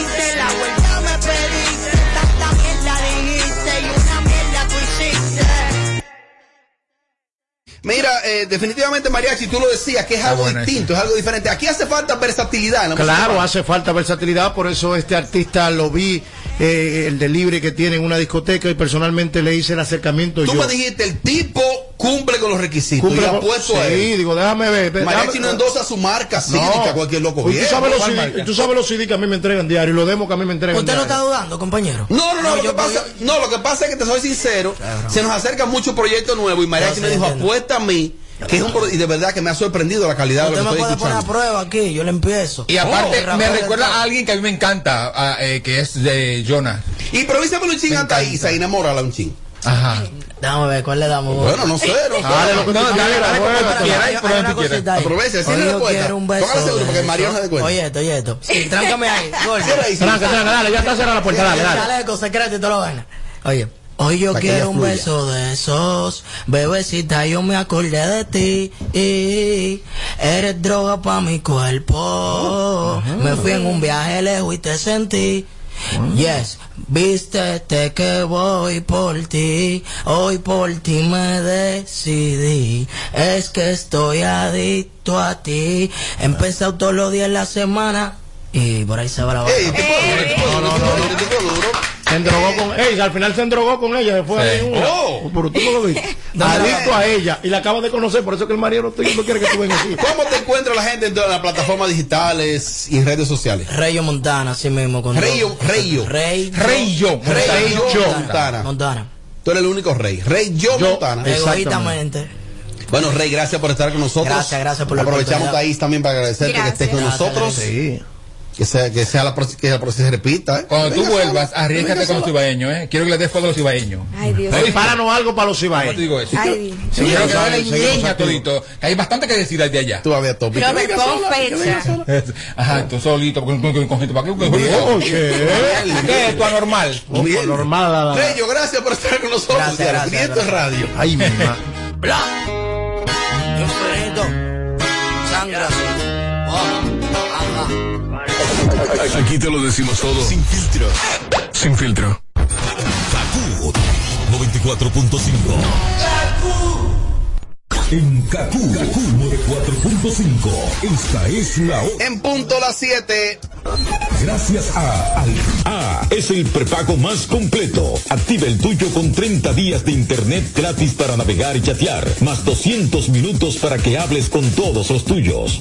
Speaker 3: Mira, eh, definitivamente, Mariachi, tú lo decías, que es algo
Speaker 5: bueno
Speaker 3: distinto, es algo diferente. Aquí hace falta versatilidad música
Speaker 1: Claro, hace falta versatilidad, por eso este artista lo vi, eh, el delivery que tiene en una discoteca y personalmente le hice el acercamiento
Speaker 3: Tú
Speaker 1: yo.
Speaker 3: me dijiste, el tipo cumple con los requisitos
Speaker 1: Cumple
Speaker 3: y
Speaker 1: con-
Speaker 3: apuesto a
Speaker 1: Sí,
Speaker 3: él.
Speaker 1: digo, déjame ver. ve-
Speaker 3: Mariachi no endosa su marca
Speaker 1: No.
Speaker 3: cívica, cualquier loco
Speaker 1: Pues
Speaker 3: bien.
Speaker 1: tú, sabes los
Speaker 5: ¿cuál
Speaker 1: CD, tú sabes los CD que a mí me entregan diario y los demos que a mí me entregan
Speaker 27: ¿Usted no está dudando, compañero?
Speaker 3: No, no, no, lo
Speaker 27: yo-
Speaker 3: que pasa, no, lo que pasa es que te soy sincero, se nos acerca mucho proyecto nuevo y Mariachi
Speaker 27: No,
Speaker 3: me dijo,
Speaker 27: entiendo.
Speaker 3: apuesta a mí, que es un y de verdad que me ha sorprendido la calidad de
Speaker 27: Usted
Speaker 3: lo
Speaker 27: me
Speaker 3: que
Speaker 27: puede
Speaker 3: estoy
Speaker 27: poner a prueba aquí, yo le empiezo.
Speaker 5: Y aparte,
Speaker 27: Oh,
Speaker 5: me recuerda
Speaker 27: de
Speaker 5: a alguien que a mí me encanta, a, eh, que es de Jonah.
Speaker 3: Improvísame un ching a Thaisa y enamórala un ching.
Speaker 5: Ajá.
Speaker 27: Déjame ver, ¿cuál le damos?
Speaker 3: Bueno, no sé, no.
Speaker 1: Dale lo que tú
Speaker 5: No, dale, dale.
Speaker 3: Aprovecha, cierra la puerta. seguro
Speaker 27: de
Speaker 3: para que el Mario no se dé cuenta.
Speaker 27: Oye esto, oye esto. Sí, tráncame ahí,
Speaker 1: Tranca, tranca, dale, ya está cerrada la puerta, dale, dale.
Speaker 27: Secreto y todo lo. Oye, hoy yo quiero un beso de esos. Bebecita, yo me acordé de ti. Y eres droga para mi cuerpo. Me fui en un viaje lejos y te sentí. Yes, vístete que voy por ti, hoy por ti me decidí, es que estoy adicto a ti, he empezado todos los días en la semana y por ahí se va la vaina.
Speaker 3: Ey, tipo duro, tipo duro, tipo duro, tipo duro.
Speaker 1: Se endrogó con ella, al final se endrogó con ella, después
Speaker 5: Sí.
Speaker 1: ahí una.
Speaker 3: Oh.
Speaker 1: Pero tú no lo viste. Adicto a ella y la acabas de conocer, por eso es que el marido no, no quiere que tú vengas aquí.
Speaker 3: ¿Cómo te encuentra la gente en todas las plataformas digitales y redes sociales?
Speaker 27: Rayo Montana, así mismo. Con
Speaker 3: Rayo, Rayo.
Speaker 27: Rey.
Speaker 5: Rey yo.
Speaker 3: Rey yo
Speaker 27: Montana.
Speaker 3: Montana.
Speaker 27: Montana.
Speaker 3: Tú eres el único rey. Rey yo, Montana.
Speaker 27: Egoístamente.
Speaker 3: Bueno, Rey, gracias por estar con nosotros.
Speaker 27: Gracias, gracias por la
Speaker 3: Aprovechamos ahí también para agradecerte que estés con
Speaker 27: Gracias.
Speaker 3: nosotros.
Speaker 27: Gracias,
Speaker 3: Que sea, que sea la, pro- que la próxima se repita. ¿eh?
Speaker 5: Cuando tú vuelvas, arriesgate con los
Speaker 3: sola.
Speaker 5: ibaeños, ¿eh? Quiero que le des fuego a los ibaeños.
Speaker 29: Ay, Dios.
Speaker 1: Prepáranos algo para los
Speaker 5: ¿Cómo te digo eso?
Speaker 29: Ay, Dios.
Speaker 5: Sí, quiero que leña todito. Que hay bastante que decir de allá.
Speaker 3: Tú vas a ver.
Speaker 29: Pero me fecha.
Speaker 5: Ajá, tú solito, con, gente. ¿Para qué?
Speaker 1: Oye.
Speaker 5: ¿Qué es tu anormal?
Speaker 3: Bien.
Speaker 1: Normal.
Speaker 3: Reyo, gracias por estar con nosotros.
Speaker 27: Gracias,
Speaker 3: radio.
Speaker 1: Ay, mi ma.
Speaker 27: Bla. Sangra. Ajá.
Speaker 8: Aquí te lo decimos todo. Sin filtro. Sin filtro.
Speaker 30: Kaku 94.5. En Kaku, Kaku 94.5. Esta es la hora.
Speaker 3: En punto las 7.
Speaker 30: Gracias a Al A es el prepago más completo. Activa el tuyo con 30 días de internet gratis para navegar y chatear, más 200 minutos para que hables con todos los tuyos.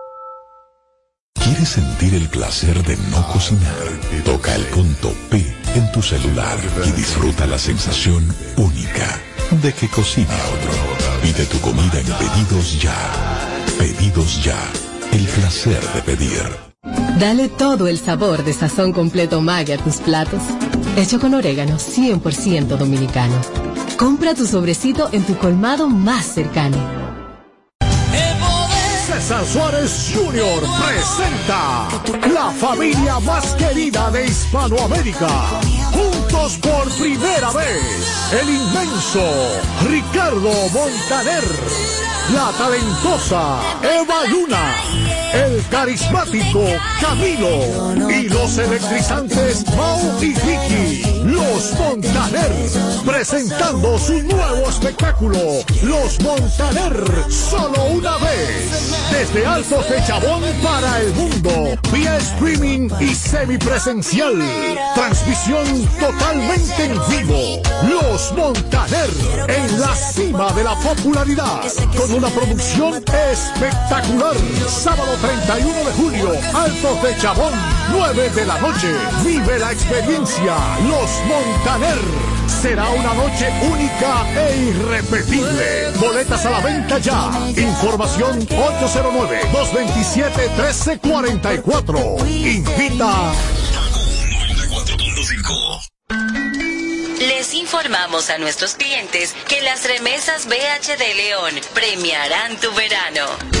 Speaker 31: ¿Quieres sentir el placer de no cocinar? Toca el punto P en tu celular y disfruta la sensación única de que cocine otro. Pide tu comida en Pedidos Ya. Pedidos Ya. El placer de pedir.
Speaker 32: Dale todo el sabor de sazón completo Maggi a tus platos. Hecho con orégano 100% dominicano. Compra tu sobrecito en tu colmado más cercano.
Speaker 33: César Suárez Jr. presenta la familia más querida de Hispanoamérica. Juntos por primera vez, el inmenso Ricardo Montaner, la talentosa Eva Luna, el carismático Camilo y los electrizantes Mau y Vicky, los Montaner, presentando su nuevo espectáculo, Los Montaner, solo desde Altos de Chabón para el mundo, vía streaming y semipresencial, transmisión totalmente en vivo, Los Montaner, en la cima de la popularidad, con una producción espectacular, sábado 31 de julio, Altos de Chabón, 9 de la noche, vive la experiencia, Los Montaner. Será una noche única e irrepetible. Boletas a la venta ya. Información 809-227-1344. Invita.
Speaker 34: Les informamos a nuestros clientes que las remesas BH de León premiarán tu verano.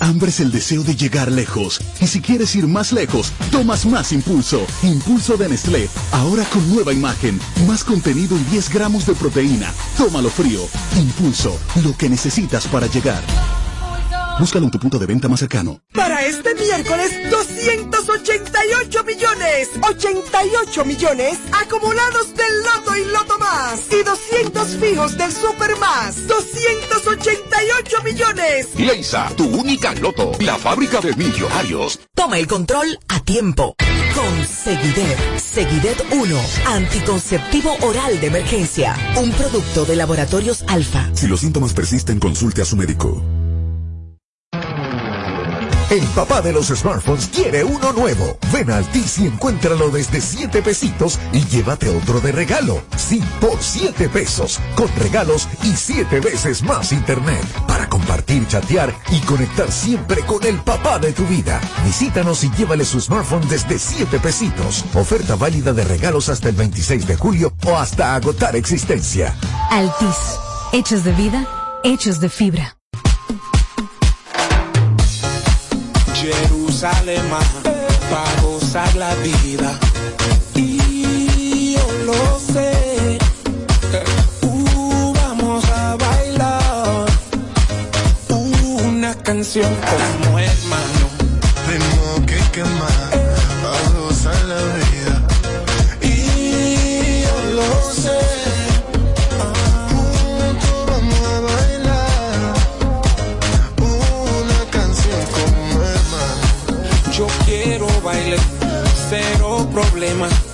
Speaker 33: Hambre es el deseo de llegar lejos. Y si quieres ir más lejos, tomas más impulso. Impulso de Nestlé. Ahora con nueva imagen. Más contenido y 10 gramos de proteína. Tómalo frío. Impulso. Lo que necesitas para llegar. Búscalo en tu punto de venta más cercano.
Speaker 35: Para este miércoles, 288 millones, 88 millones acumulados del Loto y Loto Más y 200 fijos del Super Más, 288 millones.
Speaker 36: Leisa, tu única loto, la fábrica de millonarios.
Speaker 14: Toma el control a tiempo. Con Seguidet. Seguidet 1. Anticonceptivo oral de emergencia. Un producto de laboratorios alfa.
Speaker 31: Si los síntomas persisten, consulte a su médico.
Speaker 17: El papá de los smartphones quiere uno nuevo. Ven a Altis y encuéntralo desde 7 pesitos y llévate otro de regalo. Sí, por 7 pesos. Con regalos y 7 veces más internet. Para compartir, chatear y conectar siempre con el papá de tu vida. Visítanos y llévale su smartphone desde 7 pesitos. Oferta válida de regalos hasta el 26 de julio o hasta agotar existencia.
Speaker 37: Altis. Hechos de vida, hechos de fibra.
Speaker 15: Jerusalén para gozar la vida. Y yo lo sé, uh, vamos a bailar una canción como hermano.
Speaker 38: Tengo que
Speaker 15: quemar. problemas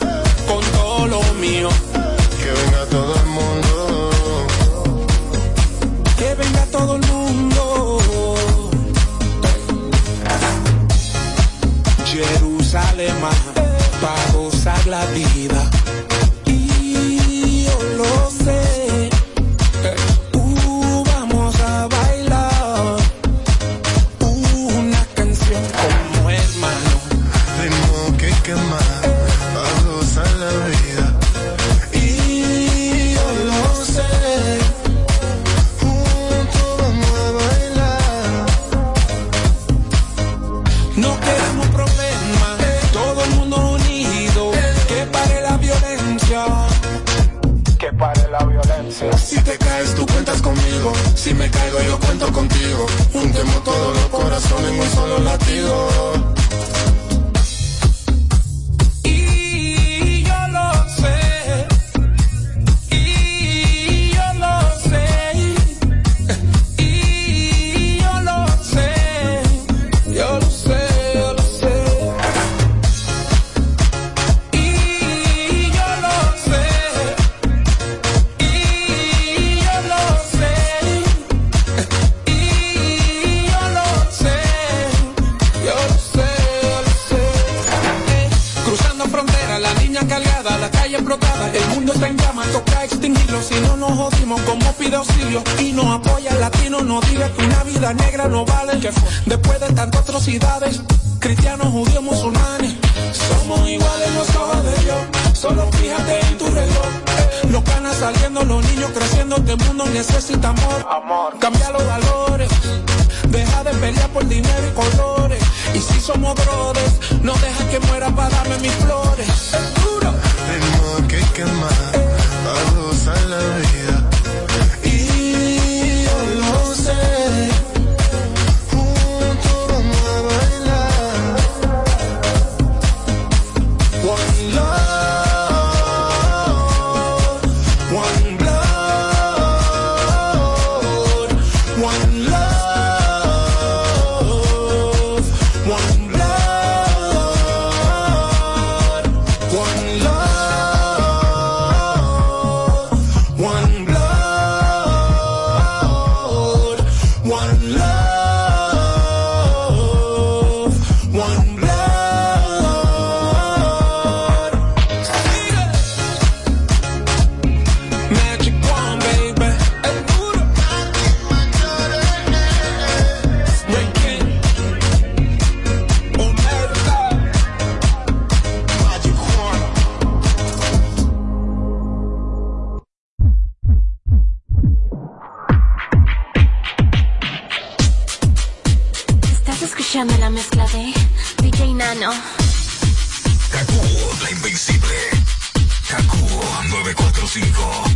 Speaker 20: 105.